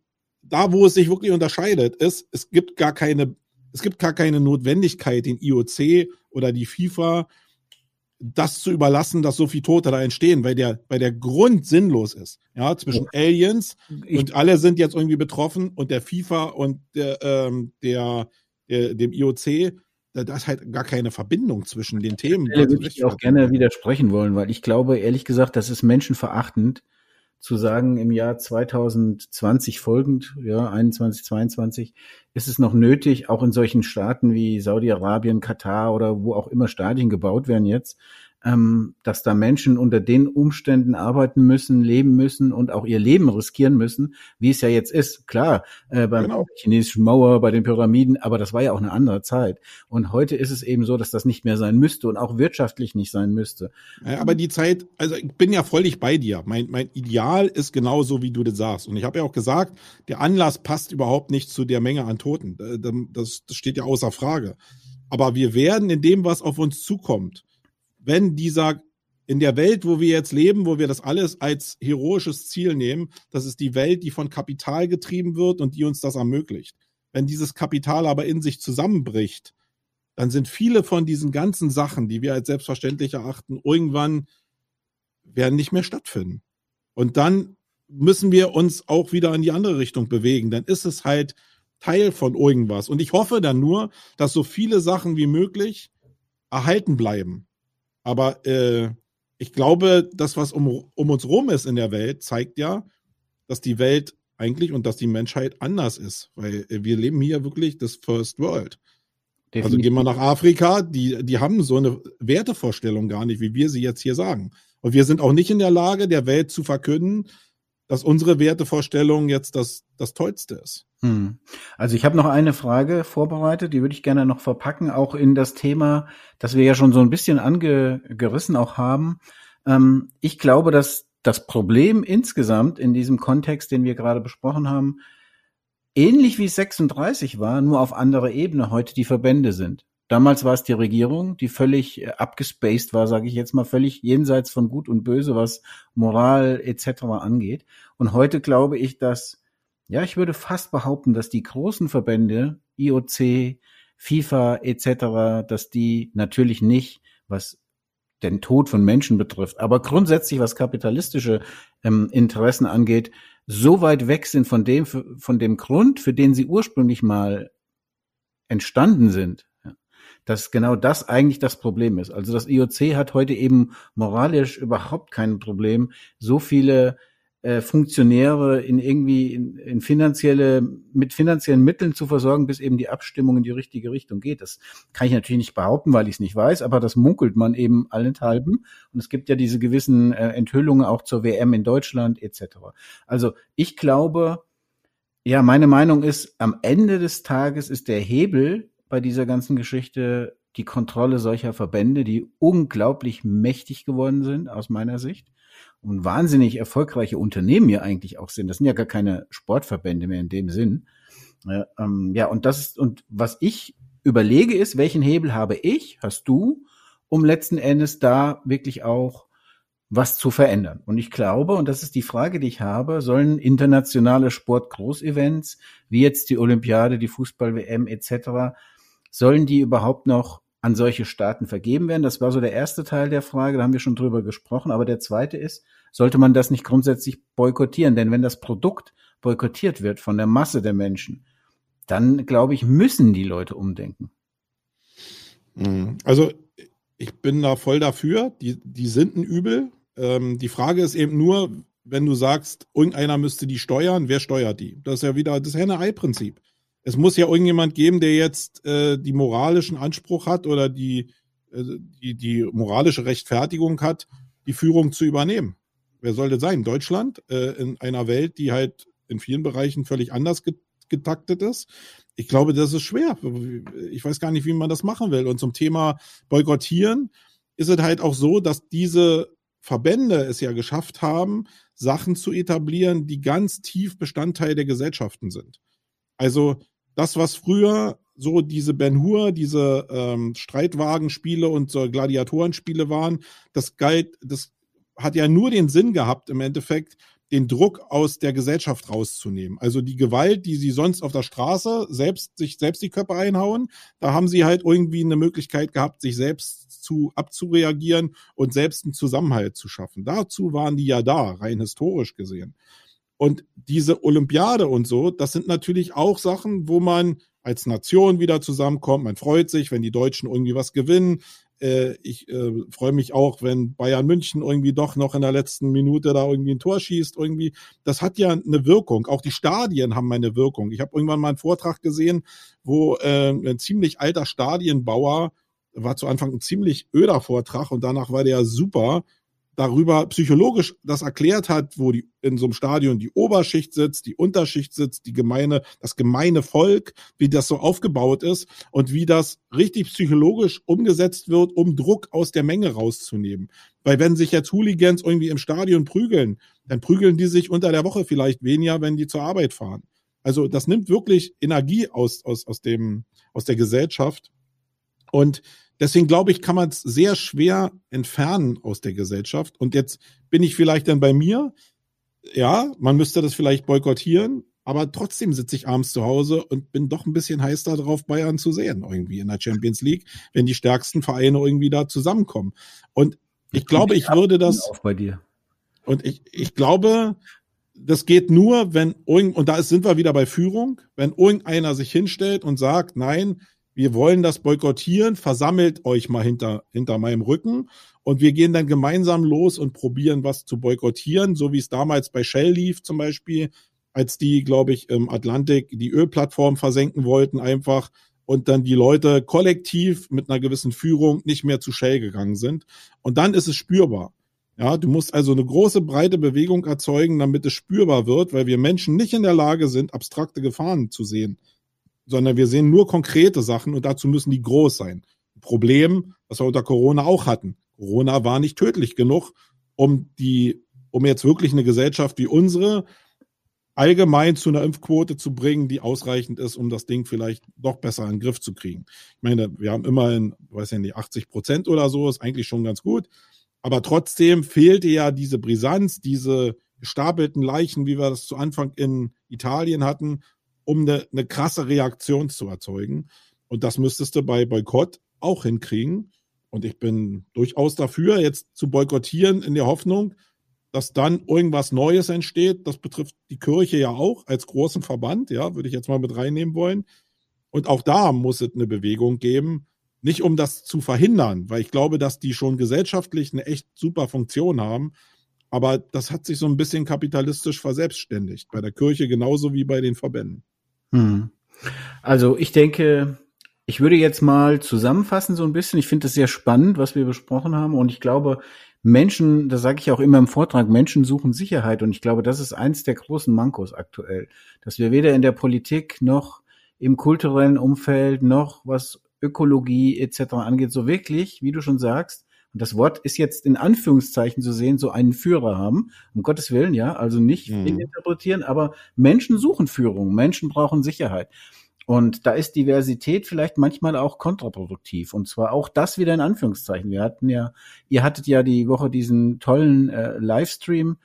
da, wo es sich wirklich unterscheidet, ist, es gibt gar keine, es gibt gar keine Notwendigkeit, den IOC oder die FIFA das zu überlassen, dass so viele Tote da entstehen, weil der, weil der Grund sinnlos ist. Ja, zwischen Aliens ich, und alle sind jetzt irgendwie betroffen und der FIFA und der, ähm, der, der dem IOC, da, da ist halt gar keine Verbindung zwischen den Themen. Da würde ich auch gerne widersprechen wollen, weil ich glaube, ehrlich gesagt, das ist menschenverachtend zu sagen, im Jahr 2020 folgend, ja, 21, 22, ist es noch nötig, auch in solchen Staaten wie Saudi-Arabien, Katar oder wo auch immer Stadien gebaut werden jetzt, ähm, dass da Menschen unter den Umständen arbeiten müssen, leben müssen und auch ihr Leben riskieren müssen, wie es ja jetzt ist. Klar, äh, beim genau. chinesischen Mauer, bei den Pyramiden, aber das war ja auch eine andere Zeit. Und heute ist es eben so, dass das nicht mehr sein müsste und auch wirtschaftlich nicht sein müsste. Ja, aber die Zeit, also ich bin ja völlig bei dir. Mein, mein Ideal ist genauso, wie du das sagst. Und ich habe ja auch gesagt, der Anlass passt überhaupt nicht zu der Menge an Toten. Äh, das, das steht ja außer Frage. Aber wir werden in dem, was auf uns zukommt, wenn dieser in der Welt, wo wir jetzt leben, wo wir das alles als heroisches Ziel nehmen, das ist die Welt, die von Kapital getrieben wird und die uns das ermöglicht. Wenn dieses Kapital aber in sich zusammenbricht, dann sind viele von diesen ganzen Sachen, die wir als selbstverständlich erachten, irgendwann werden nicht mehr stattfinden. Und dann müssen wir uns auch wieder in die andere Richtung bewegen. Dann ist es halt Teil von irgendwas. Und ich hoffe dann nur, dass so viele Sachen wie möglich erhalten bleiben Aber äh, ich glaube, das, was um, um uns rum ist in der Welt, zeigt ja, dass die Welt eigentlich und dass die Menschheit anders ist. Weil äh, wir leben hier wirklich das First World. Definitiv. Also gehen wir nach Afrika, die, die haben so eine Wertevorstellung gar nicht, wie wir sie jetzt hier sagen. Und wir sind auch nicht in der Lage, der Welt zu verkünden, dass unsere Wertevorstellung jetzt das, das Tollste ist. Hm. Also ich habe noch eine Frage vorbereitet, die würde ich gerne noch verpacken, auch in das Thema, das wir ja schon so ein bisschen angerissen auch haben. Ähm, ich glaube, dass das Problem insgesamt in diesem Kontext, den wir gerade besprochen haben, ähnlich wie es 36 war, nur auf anderer Ebene heute die Verbände sind. Damals war es die Regierung, die völlig äh, abgespaced war, sage ich jetzt mal, völlig jenseits von Gut und Böse, was Moral etc. angeht. Und heute glaube ich, dass, ja, ich würde fast behaupten, dass die großen Verbände, IOC, FIFA etc., dass die natürlich nicht, was den Tod von Menschen betrifft, aber grundsätzlich, was kapitalistische ähm, Interessen angeht, so weit weg sind von dem, von dem Grund, für den sie ursprünglich mal entstanden sind, dass genau das eigentlich das Problem ist. Also das IOC hat heute eben moralisch überhaupt kein Problem, so viele äh, Funktionäre in irgendwie in, in finanzielle mit finanziellen Mitteln zu versorgen, bis eben die Abstimmung in die richtige Richtung geht. Das kann ich natürlich nicht behaupten, weil ich es nicht weiß, aber das munkelt man eben allenthalben. Und es gibt ja diese gewissen äh, Enthüllungen auch zur WM in Deutschland etc. Also ich glaube, ja, meine Meinung ist, am Ende des Tages ist der Hebel bei dieser ganzen Geschichte die Kontrolle solcher Verbände, die unglaublich mächtig geworden sind, aus meiner Sicht. Und wahnsinnig erfolgreiche Unternehmen ja eigentlich auch sind. Das sind ja gar keine Sportverbände mehr in dem Sinn. Äh, ähm, ja, und das ist, und was ich überlege ist, welchen Hebel habe ich, hast du, um letzten Endes da wirklich auch was zu verändern. Und ich glaube, und das ist die Frage, die ich habe, sollen internationale Sportgroßevents, wie jetzt die Olympiade, die Fußball-WM etc., sollen die überhaupt noch an solche Staaten vergeben werden? Das war so der erste Teil der Frage, da haben wir schon drüber gesprochen. Aber der zweite ist, sollte man das nicht grundsätzlich boykottieren? Denn wenn das Produkt boykottiert wird von der Masse der Menschen, dann glaube ich, müssen die Leute umdenken. Mhm. Also ich bin da voll dafür. Die, die sind ein Übel. Ähm, die Frage ist eben nur, wenn du sagst, irgendeiner müsste die steuern, wer steuert die? Das ist ja wieder das Henne-Ei-Prinzip es muss ja irgendjemand geben, der jetzt äh, die moralischen Anspruch hat oder die, äh, die, die moralische Rechtfertigung hat, die Führung zu übernehmen. Wer sollte sein? Deutschland äh, in einer Welt, die halt in vielen Bereichen völlig anders getaktet ist. Ich glaube, das ist schwer. Ich weiß gar nicht, wie man das machen will. Und zum Thema Boykottieren ist es halt auch so, dass diese Verbände es ja geschafft haben, Sachen zu etablieren, die ganz tief Bestandteil der Gesellschaften sind. Also das, was früher so diese Ben Hur, diese ähm, Streitwagenspiele und so Gladiatorenspiele waren, das galt, das hat ja nur den Sinn gehabt, im Endeffekt den Druck aus der Gesellschaft rauszunehmen. Also die Gewalt, die sie sonst auf der Straße selbst, sich selbst die Köpfe einhauen, da haben sie halt irgendwie eine Möglichkeit gehabt, sich selbst zu abzureagieren und selbst einen Zusammenhalt zu schaffen. Dazu waren die ja da, rein historisch gesehen. Und diese Olympiade und so, das sind natürlich auch Sachen, wo man als Nation wieder zusammenkommt. Man freut sich, wenn die Deutschen irgendwie was gewinnen. Äh, ich äh, freue mich auch, wenn Bayern München irgendwie doch noch in der letzten Minute da irgendwie ein Tor schießt. Irgendwie, das hat ja eine Wirkung. Auch die Stadien haben eine Wirkung. Ich habe irgendwann mal einen Vortrag gesehen, wo äh, ein ziemlich alter Stadienbauer war zu Anfang ein ziemlich öder Vortrag und danach war der super darüber psychologisch das erklärt hat, wo die in so einem Stadion die Oberschicht sitzt, die Unterschicht sitzt, die gemeine, das gemeine Volk, wie das so aufgebaut ist und wie das richtig psychologisch umgesetzt wird, um Druck aus der Menge rauszunehmen. Weil wenn sich jetzt Hooligans irgendwie im Stadion prügeln, dann prügeln die sich unter der Woche vielleicht weniger, wenn die zur Arbeit fahren. Also das nimmt wirklich Energie aus, aus, aus dem, aus der Gesellschaft. Und Deswegen glaube ich, kann man es sehr schwer entfernen aus der Gesellschaft. Und jetzt bin ich vielleicht dann bei mir. Ja, man müsste das vielleicht boykottieren, aber trotzdem sitze ich abends zu Hause und bin doch ein bisschen heiß darauf, Bayern zu sehen, irgendwie in der Champions League, wenn die stärksten Vereine irgendwie da zusammenkommen. Und ich glaube, ich würde das. Auf bei dir. Und ich, ich glaube, das geht nur, wenn irgend, und da sind wir wieder bei Führung, wenn irgendeiner sich hinstellt und sagt, nein, wir wollen das boykottieren, versammelt euch mal hinter, hinter meinem Rücken und wir gehen dann gemeinsam los und probieren was zu boykottieren, so wie es damals bei Shell lief zum Beispiel, als die, glaube ich, im Atlantik die Ölplattform versenken wollten einfach und dann die Leute kollektiv mit einer gewissen Führung nicht mehr zu Shell gegangen sind. Und dann ist es spürbar. Ja, du musst also eine große, breite Bewegung erzeugen, damit es spürbar wird, weil wir Menschen nicht in der Lage sind, abstrakte Gefahren zu sehen, sondern wir sehen nur konkrete Sachen und dazu müssen die groß sein. Problem, was wir unter Corona auch hatten. Corona war nicht tödlich genug, um die, um jetzt wirklich eine Gesellschaft wie unsere allgemein zu einer Impfquote zu bringen, die ausreichend ist, um das Ding vielleicht doch besser in den Griff zu kriegen. Ich meine, wir haben immerhin, weiß ja nicht, 80 Prozent oder so, ist eigentlich schon ganz gut. Aber trotzdem fehlte ja diese Brisanz, diese gestapelten Leichen, wie wir das zu Anfang in Italien hatten, um eine, eine krasse Reaktion zu erzeugen. Und das müsstest du bei Boykott auch hinkriegen. Und ich bin durchaus dafür, jetzt zu boykottieren in der Hoffnung, dass dann irgendwas Neues entsteht. Das betrifft die Kirche ja auch als großen Verband, ja, würde ich jetzt mal mit reinnehmen wollen. Und auch da muss es eine Bewegung geben, nicht um das zu verhindern, weil ich glaube, dass die schon gesellschaftlich eine echt super Funktion haben. Aber das hat sich so ein bisschen kapitalistisch verselbstständigt, bei der Kirche genauso wie bei den Verbänden. Hm. Also ich denke, ich würde jetzt mal zusammenfassen so ein bisschen. Ich finde es sehr spannend, was wir besprochen haben. Und ich glaube, Menschen, das sage ich auch immer im Vortrag, Menschen suchen Sicherheit. Und ich glaube, das ist eins der großen Mankos aktuell, dass wir weder in der Politik noch im kulturellen Umfeld noch was Ökologie etc. angeht, so wirklich, wie du schon sagst, und das Wort ist jetzt in Anführungszeichen zu sehen, so einen Führer haben. Um Gottes Willen, ja, also nicht mhm. interpretieren, aber Menschen suchen Führung, Menschen brauchen Sicherheit. Und da ist Diversität vielleicht manchmal auch kontraproduktiv. Und zwar auch das wieder in Anführungszeichen. Wir hatten ja, ihr hattet ja die Woche diesen tollen äh, Livestream,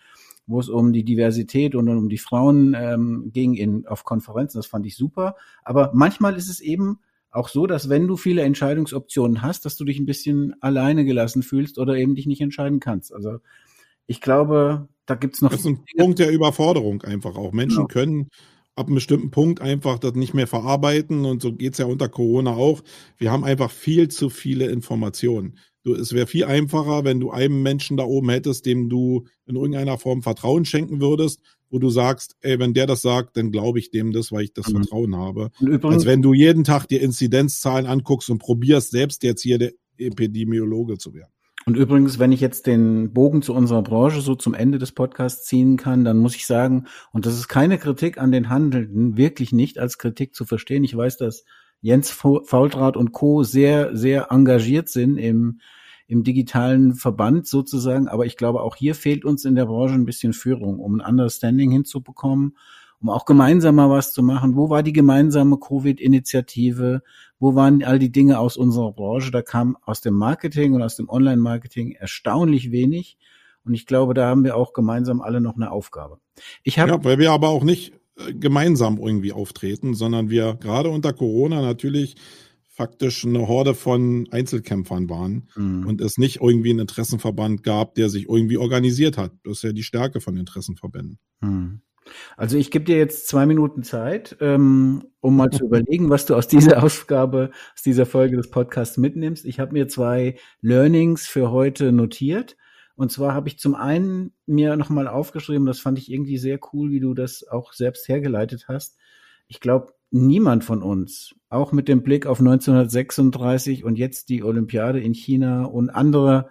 wo es um die Diversität und um die Frauen ähm, ging in, auf Konferenzen. Das fand ich super. Aber manchmal ist es eben auch so, dass wenn du viele Entscheidungsoptionen hast, dass du dich ein bisschen alleine gelassen fühlst oder eben dich nicht entscheiden kannst. Also ich glaube, da gibt's noch. Das ist ein Punkt der Überforderung einfach auch. Menschen genau. können ab einem bestimmten Punkt einfach das nicht mehr verarbeiten und so geht's ja unter Corona auch. Wir haben einfach viel zu viele Informationen. Du, es wäre viel einfacher, wenn du einem Menschen da oben hättest, dem du in irgendeiner Form Vertrauen schenken würdest, wo du sagst, ey, wenn der das sagt, dann glaube ich dem das, weil ich das mhm. Vertrauen habe. Übrigens, Als wenn du jeden Tag dir Inzidenzzahlen anguckst und probierst, selbst jetzt hier der Epidemiologe zu werden. Und übrigens, wenn ich jetzt den Bogen zu unserer Branche so zum Ende des Podcasts ziehen kann, dann muss ich sagen, und das ist keine Kritik an den Handelnden, wirklich nicht als Kritik zu verstehen. Ich weiß, dass Jens Faultrat und Co. sehr, sehr engagiert sind im, im digitalen Verband sozusagen. Aber ich glaube, auch hier fehlt uns in der Branche ein bisschen Führung, um ein Understanding hinzubekommen, um auch gemeinsam mal was zu machen. Wo war die gemeinsame Covid-Initiative? Wo waren all die Dinge aus unserer Branche? Da kam aus dem Marketing und aus dem Online-Marketing erstaunlich wenig. Und ich glaube, da haben wir auch gemeinsam alle noch eine Aufgabe. Ich habe ja, weil wir aber auch nicht gemeinsam irgendwie auftreten, sondern wir gerade unter Corona natürlich faktisch eine Horde von Einzelkämpfern waren mhm. und es nicht irgendwie einen Interessenverband gab, der sich irgendwie organisiert hat. Das ist ja die Stärke von Interessenverbänden. Mhm. Also ich gebe dir jetzt zwei Minuten Zeit, ähm, um mal zu überlegen, was du aus dieser Ausgabe, aus dieser Folge des Podcasts mitnimmst. Ich habe mir zwei Learnings für heute notiert. Und zwar habe ich zum einen mir nochmal aufgeschrieben, das fand ich irgendwie sehr cool, wie du das auch selbst hergeleitet hast. Ich glaube, niemand von uns, auch mit dem Blick auf 1936 und jetzt die Olympiade in China und andere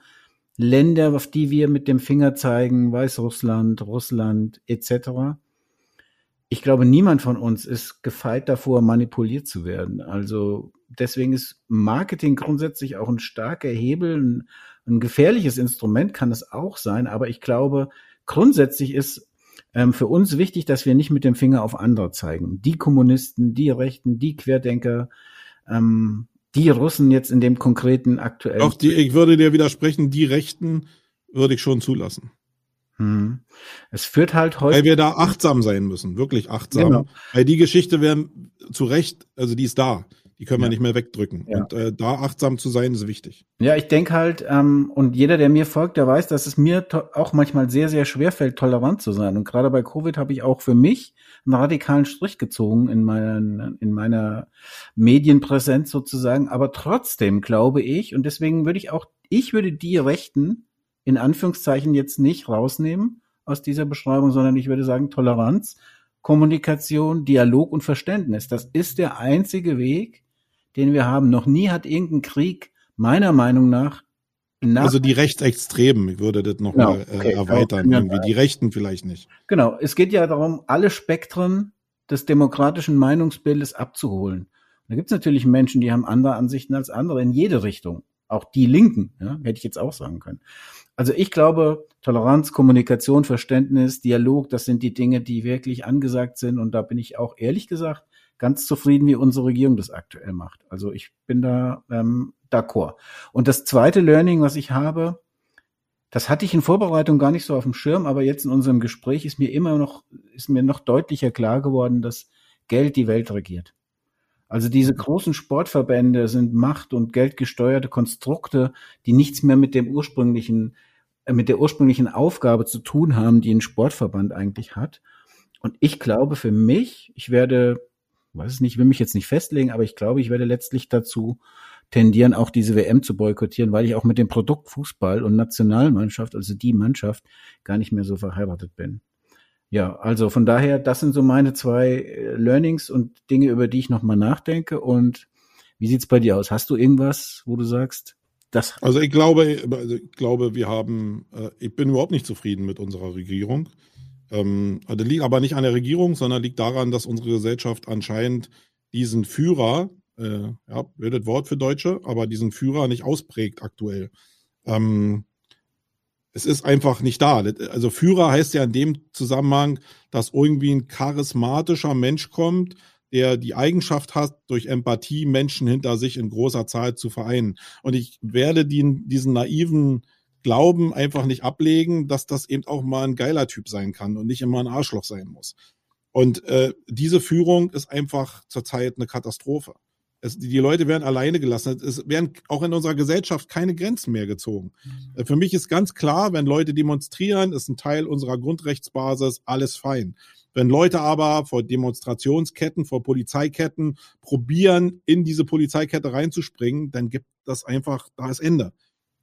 Länder, auf die wir mit dem Finger zeigen, Weißrussland, Russland etc. Ich glaube, niemand von uns ist gefeit davor, manipuliert zu werden. Also deswegen ist Marketing grundsätzlich auch ein starker Hebel, ein, ein gefährliches Instrument kann es auch sein, aber ich glaube, grundsätzlich ist ähm, für uns wichtig, dass wir nicht mit dem Finger auf andere zeigen. Die Kommunisten, die Rechten, die Querdenker, ähm, die Russen jetzt in dem konkreten aktuellen. Doch, die, ich würde dir widersprechen, die Rechten würde ich schon zulassen. Hm. Es führt halt heute. Weil wir da achtsam sein müssen, wirklich achtsam. Genau. Weil die Geschichte werden zu Recht, also die ist da. Die können ja. wir nicht mehr wegdrücken. Ja. Und äh, da achtsam zu sein, ist wichtig. Ja, ich denke halt, ähm, und jeder, der mir folgt, der weiß, dass es mir auch manchmal sehr, sehr schwer fällt, tolerant zu sein. Und gerade bei Covid habe ich auch für mich einen radikalen Strich gezogen in, meinen, in meiner Medienpräsenz sozusagen. Aber trotzdem glaube ich, und deswegen würde ich auch, ich würde die Rechten in Anführungszeichen jetzt nicht rausnehmen aus dieser Beschreibung, sondern ich würde sagen Toleranz, Kommunikation, Dialog und Verständnis. Das ist der einzige Weg, den wir haben. Noch nie hat irgendein Krieg meiner Meinung nach also die Rechtsextremen, ich würde das nochmal genau, okay, äh, erweitern, ja, irgendwie. die Rechten vielleicht nicht. Genau, es geht ja darum, alle Spektren des demokratischen Meinungsbildes abzuholen. da gibt es natürlich Menschen, die haben andere Ansichten als andere in jede Richtung. Auch die Linken, ja, hätte ich jetzt auch sagen können. Also ich glaube, Toleranz, Kommunikation, Verständnis, Dialog, das sind die Dinge, die wirklich angesagt sind. Und da bin ich auch ehrlich gesagt ganz zufrieden, wie unsere Regierung das aktuell macht. Also ich bin da ähm, d'accord. Und das zweite Learning, was ich habe, das hatte ich in Vorbereitung gar nicht so auf dem Schirm, aber jetzt in unserem Gespräch ist mir immer noch, ist mir noch deutlicher klar geworden, dass Geld die Welt regiert. Also diese großen Sportverbände sind macht- und geldgesteuerte Konstrukte, die nichts mehr mit dem ursprünglichen, äh, mit der ursprünglichen Aufgabe zu tun haben, die ein Sportverband eigentlich hat. Und ich glaube für mich, ich werde, weiß es nicht, will mich jetzt nicht festlegen, aber ich glaube, ich werde letztlich dazu tendieren, auch diese WM zu boykottieren, weil ich auch mit dem Produkt Fußball und Nationalmannschaft, also die Mannschaft, gar nicht mehr so verheiratet bin. Ja, also von daher, das sind so meine zwei äh, Learnings und Dinge, über die ich nochmal nachdenke. Und wie sieht's bei dir aus? Hast du irgendwas, wo du sagst, das? Also ich glaube, also ich glaube, wir haben, äh, ich bin überhaupt nicht zufrieden mit unserer Regierung. Ähm, das liegt aber nicht an der Regierung, sondern liegt daran, dass unsere Gesellschaft anscheinend diesen Führer, äh, ja, blödes Wort für Deutsche, aber diesen Führer nicht ausprägt aktuell. Ähm, es ist einfach nicht da. Also Führer heißt ja in dem Zusammenhang, dass irgendwie ein charismatischer Mensch kommt, der die Eigenschaft hat, durch Empathie Menschen hinter sich in großer Zahl zu vereinen. Und ich werde die, diesen naiven Glauben einfach nicht ablegen, dass das eben auch mal ein geiler Typ sein kann und nicht immer ein Arschloch sein muss. Und äh, diese Führung ist einfach zurzeit eine Katastrophe. Es, die Leute werden alleine gelassen. Es werden auch in unserer Gesellschaft keine Grenzen mehr gezogen. Mhm. Für mich ist ganz klar, wenn Leute demonstrieren, ist ein Teil unserer Grundrechtsbasis, alles fein. Wenn Leute aber vor Demonstrationsketten, vor Polizeiketten probieren, in diese Polizeikette reinzuspringen, dann gibt das einfach, da ist Ende.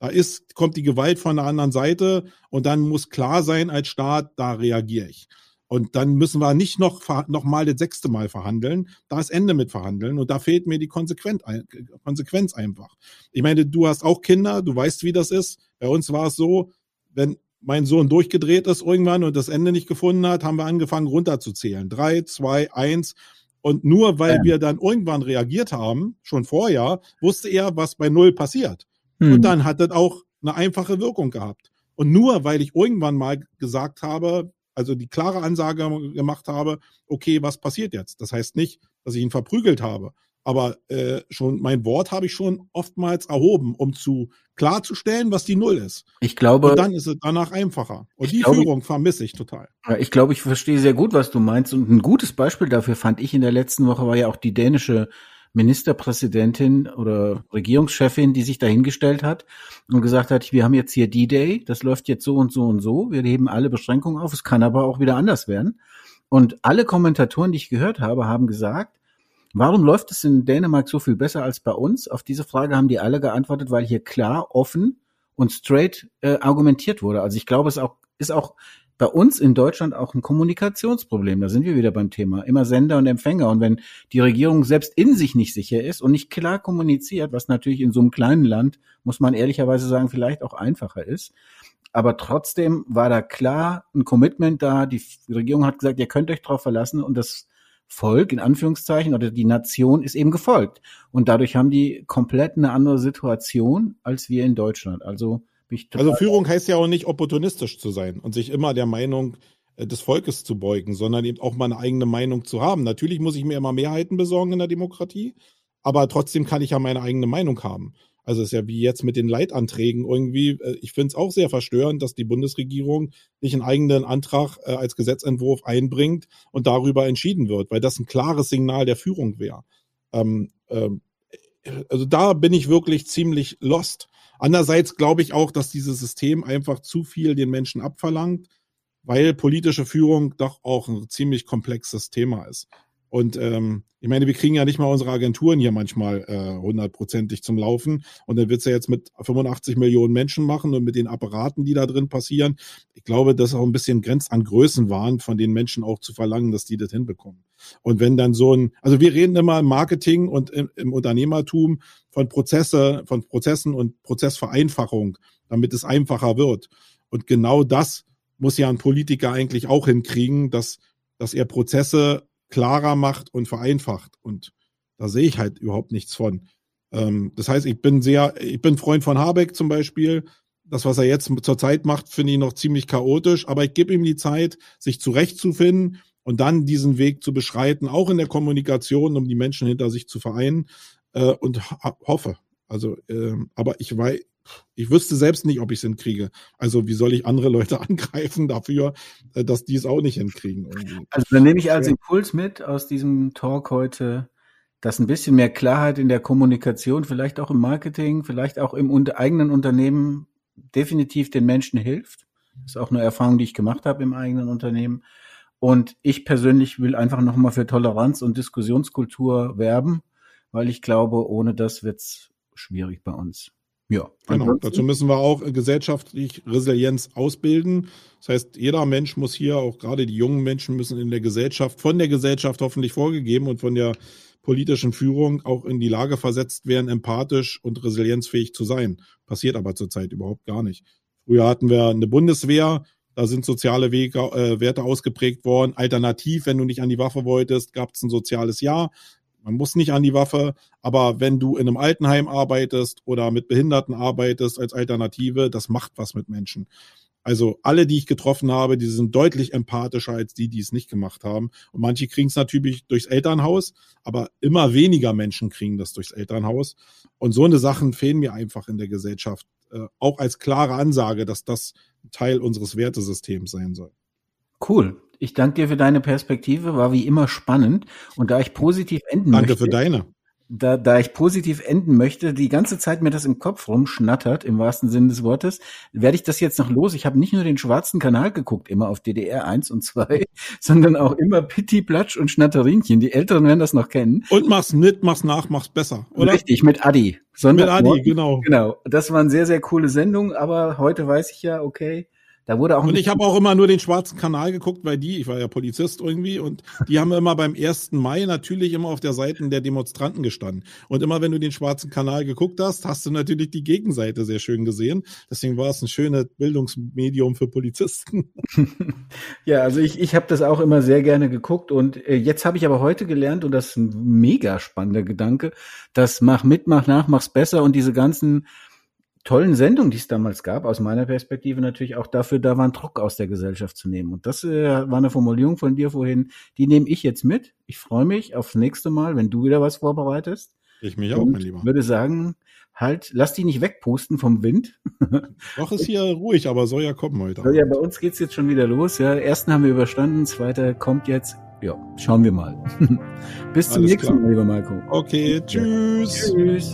Da ist, kommt die Gewalt von der anderen Seite und dann muss klar sein als Staat, da reagiere ich. Und dann müssen wir nicht noch, noch mal das sechste Mal verhandeln. Da ist Ende mit verhandeln. Und da fehlt mir die Konsequenz, Konsequenz einfach. Ich meine, du hast auch Kinder, du weißt, wie das ist. Bei uns war es so, wenn mein Sohn durchgedreht ist irgendwann und das Ende nicht gefunden hat, haben wir angefangen runterzuzählen. Drei, zwei, eins. Und nur weil ja. wir dann irgendwann reagiert haben, schon vorher, wusste er, was bei Null passiert. Hm. Und dann hat das auch eine einfache Wirkung gehabt. Und nur weil ich irgendwann mal gesagt habe, also die klare Ansage gemacht habe, okay, was passiert jetzt? Das heißt nicht, dass ich ihn verprügelt habe, aber äh, schon mein Wort habe ich schon oftmals erhoben, um zu klarzustellen, was die Null ist. Ich glaube. Und dann ist es danach einfacher. Und die glaube, Führung vermisse ich total. Ich glaube, ich verstehe sehr gut, was du meinst. Und ein gutes Beispiel dafür fand ich in der letzten Woche war ja auch die dänische Ministerpräsidentin oder Regierungschefin, die sich dahingestellt hat und gesagt hat, wir haben jetzt hier D-Day, das läuft jetzt so und so und so, wir heben alle Beschränkungen auf, es kann aber auch wieder anders werden. Und alle Kommentatoren, die ich gehört habe, haben gesagt, warum läuft es in Dänemark so viel besser als bei uns? Auf diese Frage haben die alle geantwortet, weil hier klar, offen und straight äh, argumentiert wurde. Also ich glaube, es auch, ist auch bei uns in Deutschland auch ein Kommunikationsproblem. Da sind wir wieder beim Thema. Immer Sender und Empfänger. Und wenn die Regierung selbst in sich nicht sicher ist und nicht klar kommuniziert, was natürlich in so einem kleinen Land, muss man ehrlicherweise sagen, vielleicht auch einfacher ist. Aber trotzdem war da klar ein Commitment da. Die Regierung hat gesagt, ihr könnt euch darauf verlassen und das Volk in Anführungszeichen oder die Nation ist eben gefolgt. Und dadurch haben die komplett eine andere Situation als wir in Deutschland. Also also Führung heißt ja auch nicht opportunistisch zu sein und sich immer der Meinung äh, des Volkes zu beugen, sondern eben auch mal eine eigene Meinung zu haben. Natürlich muss ich mir immer Mehrheiten besorgen in der Demokratie, aber trotzdem kann ich ja meine eigene Meinung haben. Also es ist ja wie jetzt mit den Leitanträgen irgendwie. Äh, ich finde es auch sehr verstörend, dass die Bundesregierung nicht einen eigenen Antrag äh, als Gesetzentwurf einbringt und darüber entschieden wird, weil das ein klares Signal der Führung wäre. Ähm, ähm, also da bin ich wirklich ziemlich lost. Andererseits glaube ich auch, dass dieses System einfach zu viel den Menschen abverlangt, weil politische Führung doch auch ein ziemlich komplexes Thema ist. Und ähm, ich meine, wir kriegen ja nicht mal unsere Agenturen hier manchmal äh, hundertprozentig zum Laufen. Und dann wird's ja jetzt mit 85 Millionen Menschen machen und mit den Apparaten, die da drin passieren. Ich glaube, das ist auch ein bisschen Grenz an Größen waren, von den Menschen auch zu verlangen, dass die das hinbekommen. Und wenn dann so ein, also wir reden immer im Marketing und im, im Unternehmertum von Prozesse, von Prozessen und Prozessvereinfachung, damit es einfacher wird. Und genau das muss ja ein Politiker eigentlich auch hinkriegen, dass, dass er Prozesse klarer macht und vereinfacht. Und da sehe ich halt überhaupt nichts von. Ähm, das heißt, ich bin sehr, ich bin Freund von Habeck zum Beispiel. Das, was er jetzt zurzeit macht, finde ich noch ziemlich chaotisch, aber ich gebe ihm die Zeit, sich zurechtzufinden und dann diesen Weg zu beschreiten, auch in der Kommunikation, um die Menschen hinter sich zu vereinen äh, und hoffe. Also, äh, aber ich weiß, ich wüsste selbst nicht, ob ich es hinkriege. Also wie soll ich andere Leute angreifen dafür, äh, dass die es auch nicht hinkriegen? Irgendwie. Also dann nehme ich als Impuls mit aus diesem Talk heute, dass ein bisschen mehr Klarheit in der Kommunikation, vielleicht auch im Marketing, vielleicht auch im eigenen Unternehmen definitiv den Menschen hilft. Das ist auch eine Erfahrung, die ich gemacht habe im eigenen Unternehmen. Und ich persönlich will einfach nochmal für Toleranz und Diskussionskultur werben, weil ich glaube, ohne das wird's schwierig bei uns. Ja, genau. Dazu müssen wir auch äh, gesellschaftlich Resilienz ausbilden. Das heißt, jeder Mensch muss hier, auch gerade die jungen Menschen müssen in der Gesellschaft, von der Gesellschaft hoffentlich vorgegeben und von der politischen Führung auch in die Lage versetzt werden, empathisch und resilienzfähig zu sein. Passiert aber zurzeit überhaupt gar nicht. Früher hatten wir eine Bundeswehr, da sind soziale Wege, äh, Werte ausgeprägt worden. Alternativ, wenn du nicht an die Waffe wolltest, gab es ein soziales Jahr. Man muss nicht an die Waffe, aber wenn du in einem Altenheim arbeitest oder mit Behinderten arbeitest als Alternative, das macht was mit Menschen. Also alle, die ich getroffen habe, die sind deutlich empathischer als die, die es nicht gemacht haben. Und manche kriegen es natürlich durchs Elternhaus, aber immer weniger Menschen kriegen das durchs Elternhaus. Und so eine Sachen fehlen mir einfach in der Gesellschaft. Äh, auch als klare Ansage, dass das Teil unseres Wertesystems sein soll. Cool. Ich danke dir für deine Perspektive, war wie immer spannend. Und da ich positiv enden danke möchte. Danke für deine. Da, da ich positiv enden möchte, die ganze Zeit mir das im Kopf rumschnattert, im wahrsten Sinne des Wortes, werde ich das jetzt noch los. Ich habe nicht nur den schwarzen Kanal geguckt, immer auf DDR 1 und 2, sondern auch immer Pitti, Platsch und Schnatterinchen. Die Älteren werden das noch kennen. Und mach's mit, mach's nach, mach's besser, oder? Richtig, mit Adi. Mit Adi, genau. Genau. Das waren sehr, sehr coole Sendungen, aber heute weiß ich ja, okay, da wurde auch und ich habe auch immer nur den schwarzen Kanal geguckt, weil die, ich war ja Polizist irgendwie, und die haben immer beim 1. Mai natürlich immer auf der Seite der Demonstranten gestanden. Und immer wenn du den schwarzen Kanal geguckt hast, hast du natürlich die Gegenseite sehr schön gesehen. Deswegen war es ein schönes Bildungsmedium für Polizisten. ja, also ich, ich habe das auch immer sehr gerne geguckt. Und äh, jetzt habe ich aber heute gelernt, und das ist ein mega spannender Gedanke, dass mach mit, mach nach, mach's besser und diese ganzen tollen Sendung, die es damals gab, aus meiner Perspektive natürlich auch dafür da war, einen Druck aus der Gesellschaft zu nehmen. Und das äh, war eine Formulierung von dir vorhin, die nehme ich jetzt mit. Ich freue mich aufs nächste Mal, wenn du wieder was vorbereitest. Ich mich auch, mein Lieber. würde sagen, halt, lass die nicht wegpusten vom Wind. Doch ist hier ruhig, aber soll ja kommen heute. Ja, bei uns geht's jetzt schon wieder los. Ja, ersten haben wir überstanden, zweiter kommt jetzt. Ja, schauen wir mal. Bis zum Alles nächsten klar. Mal, lieber Marco. Okay, tschüss. Tschüss.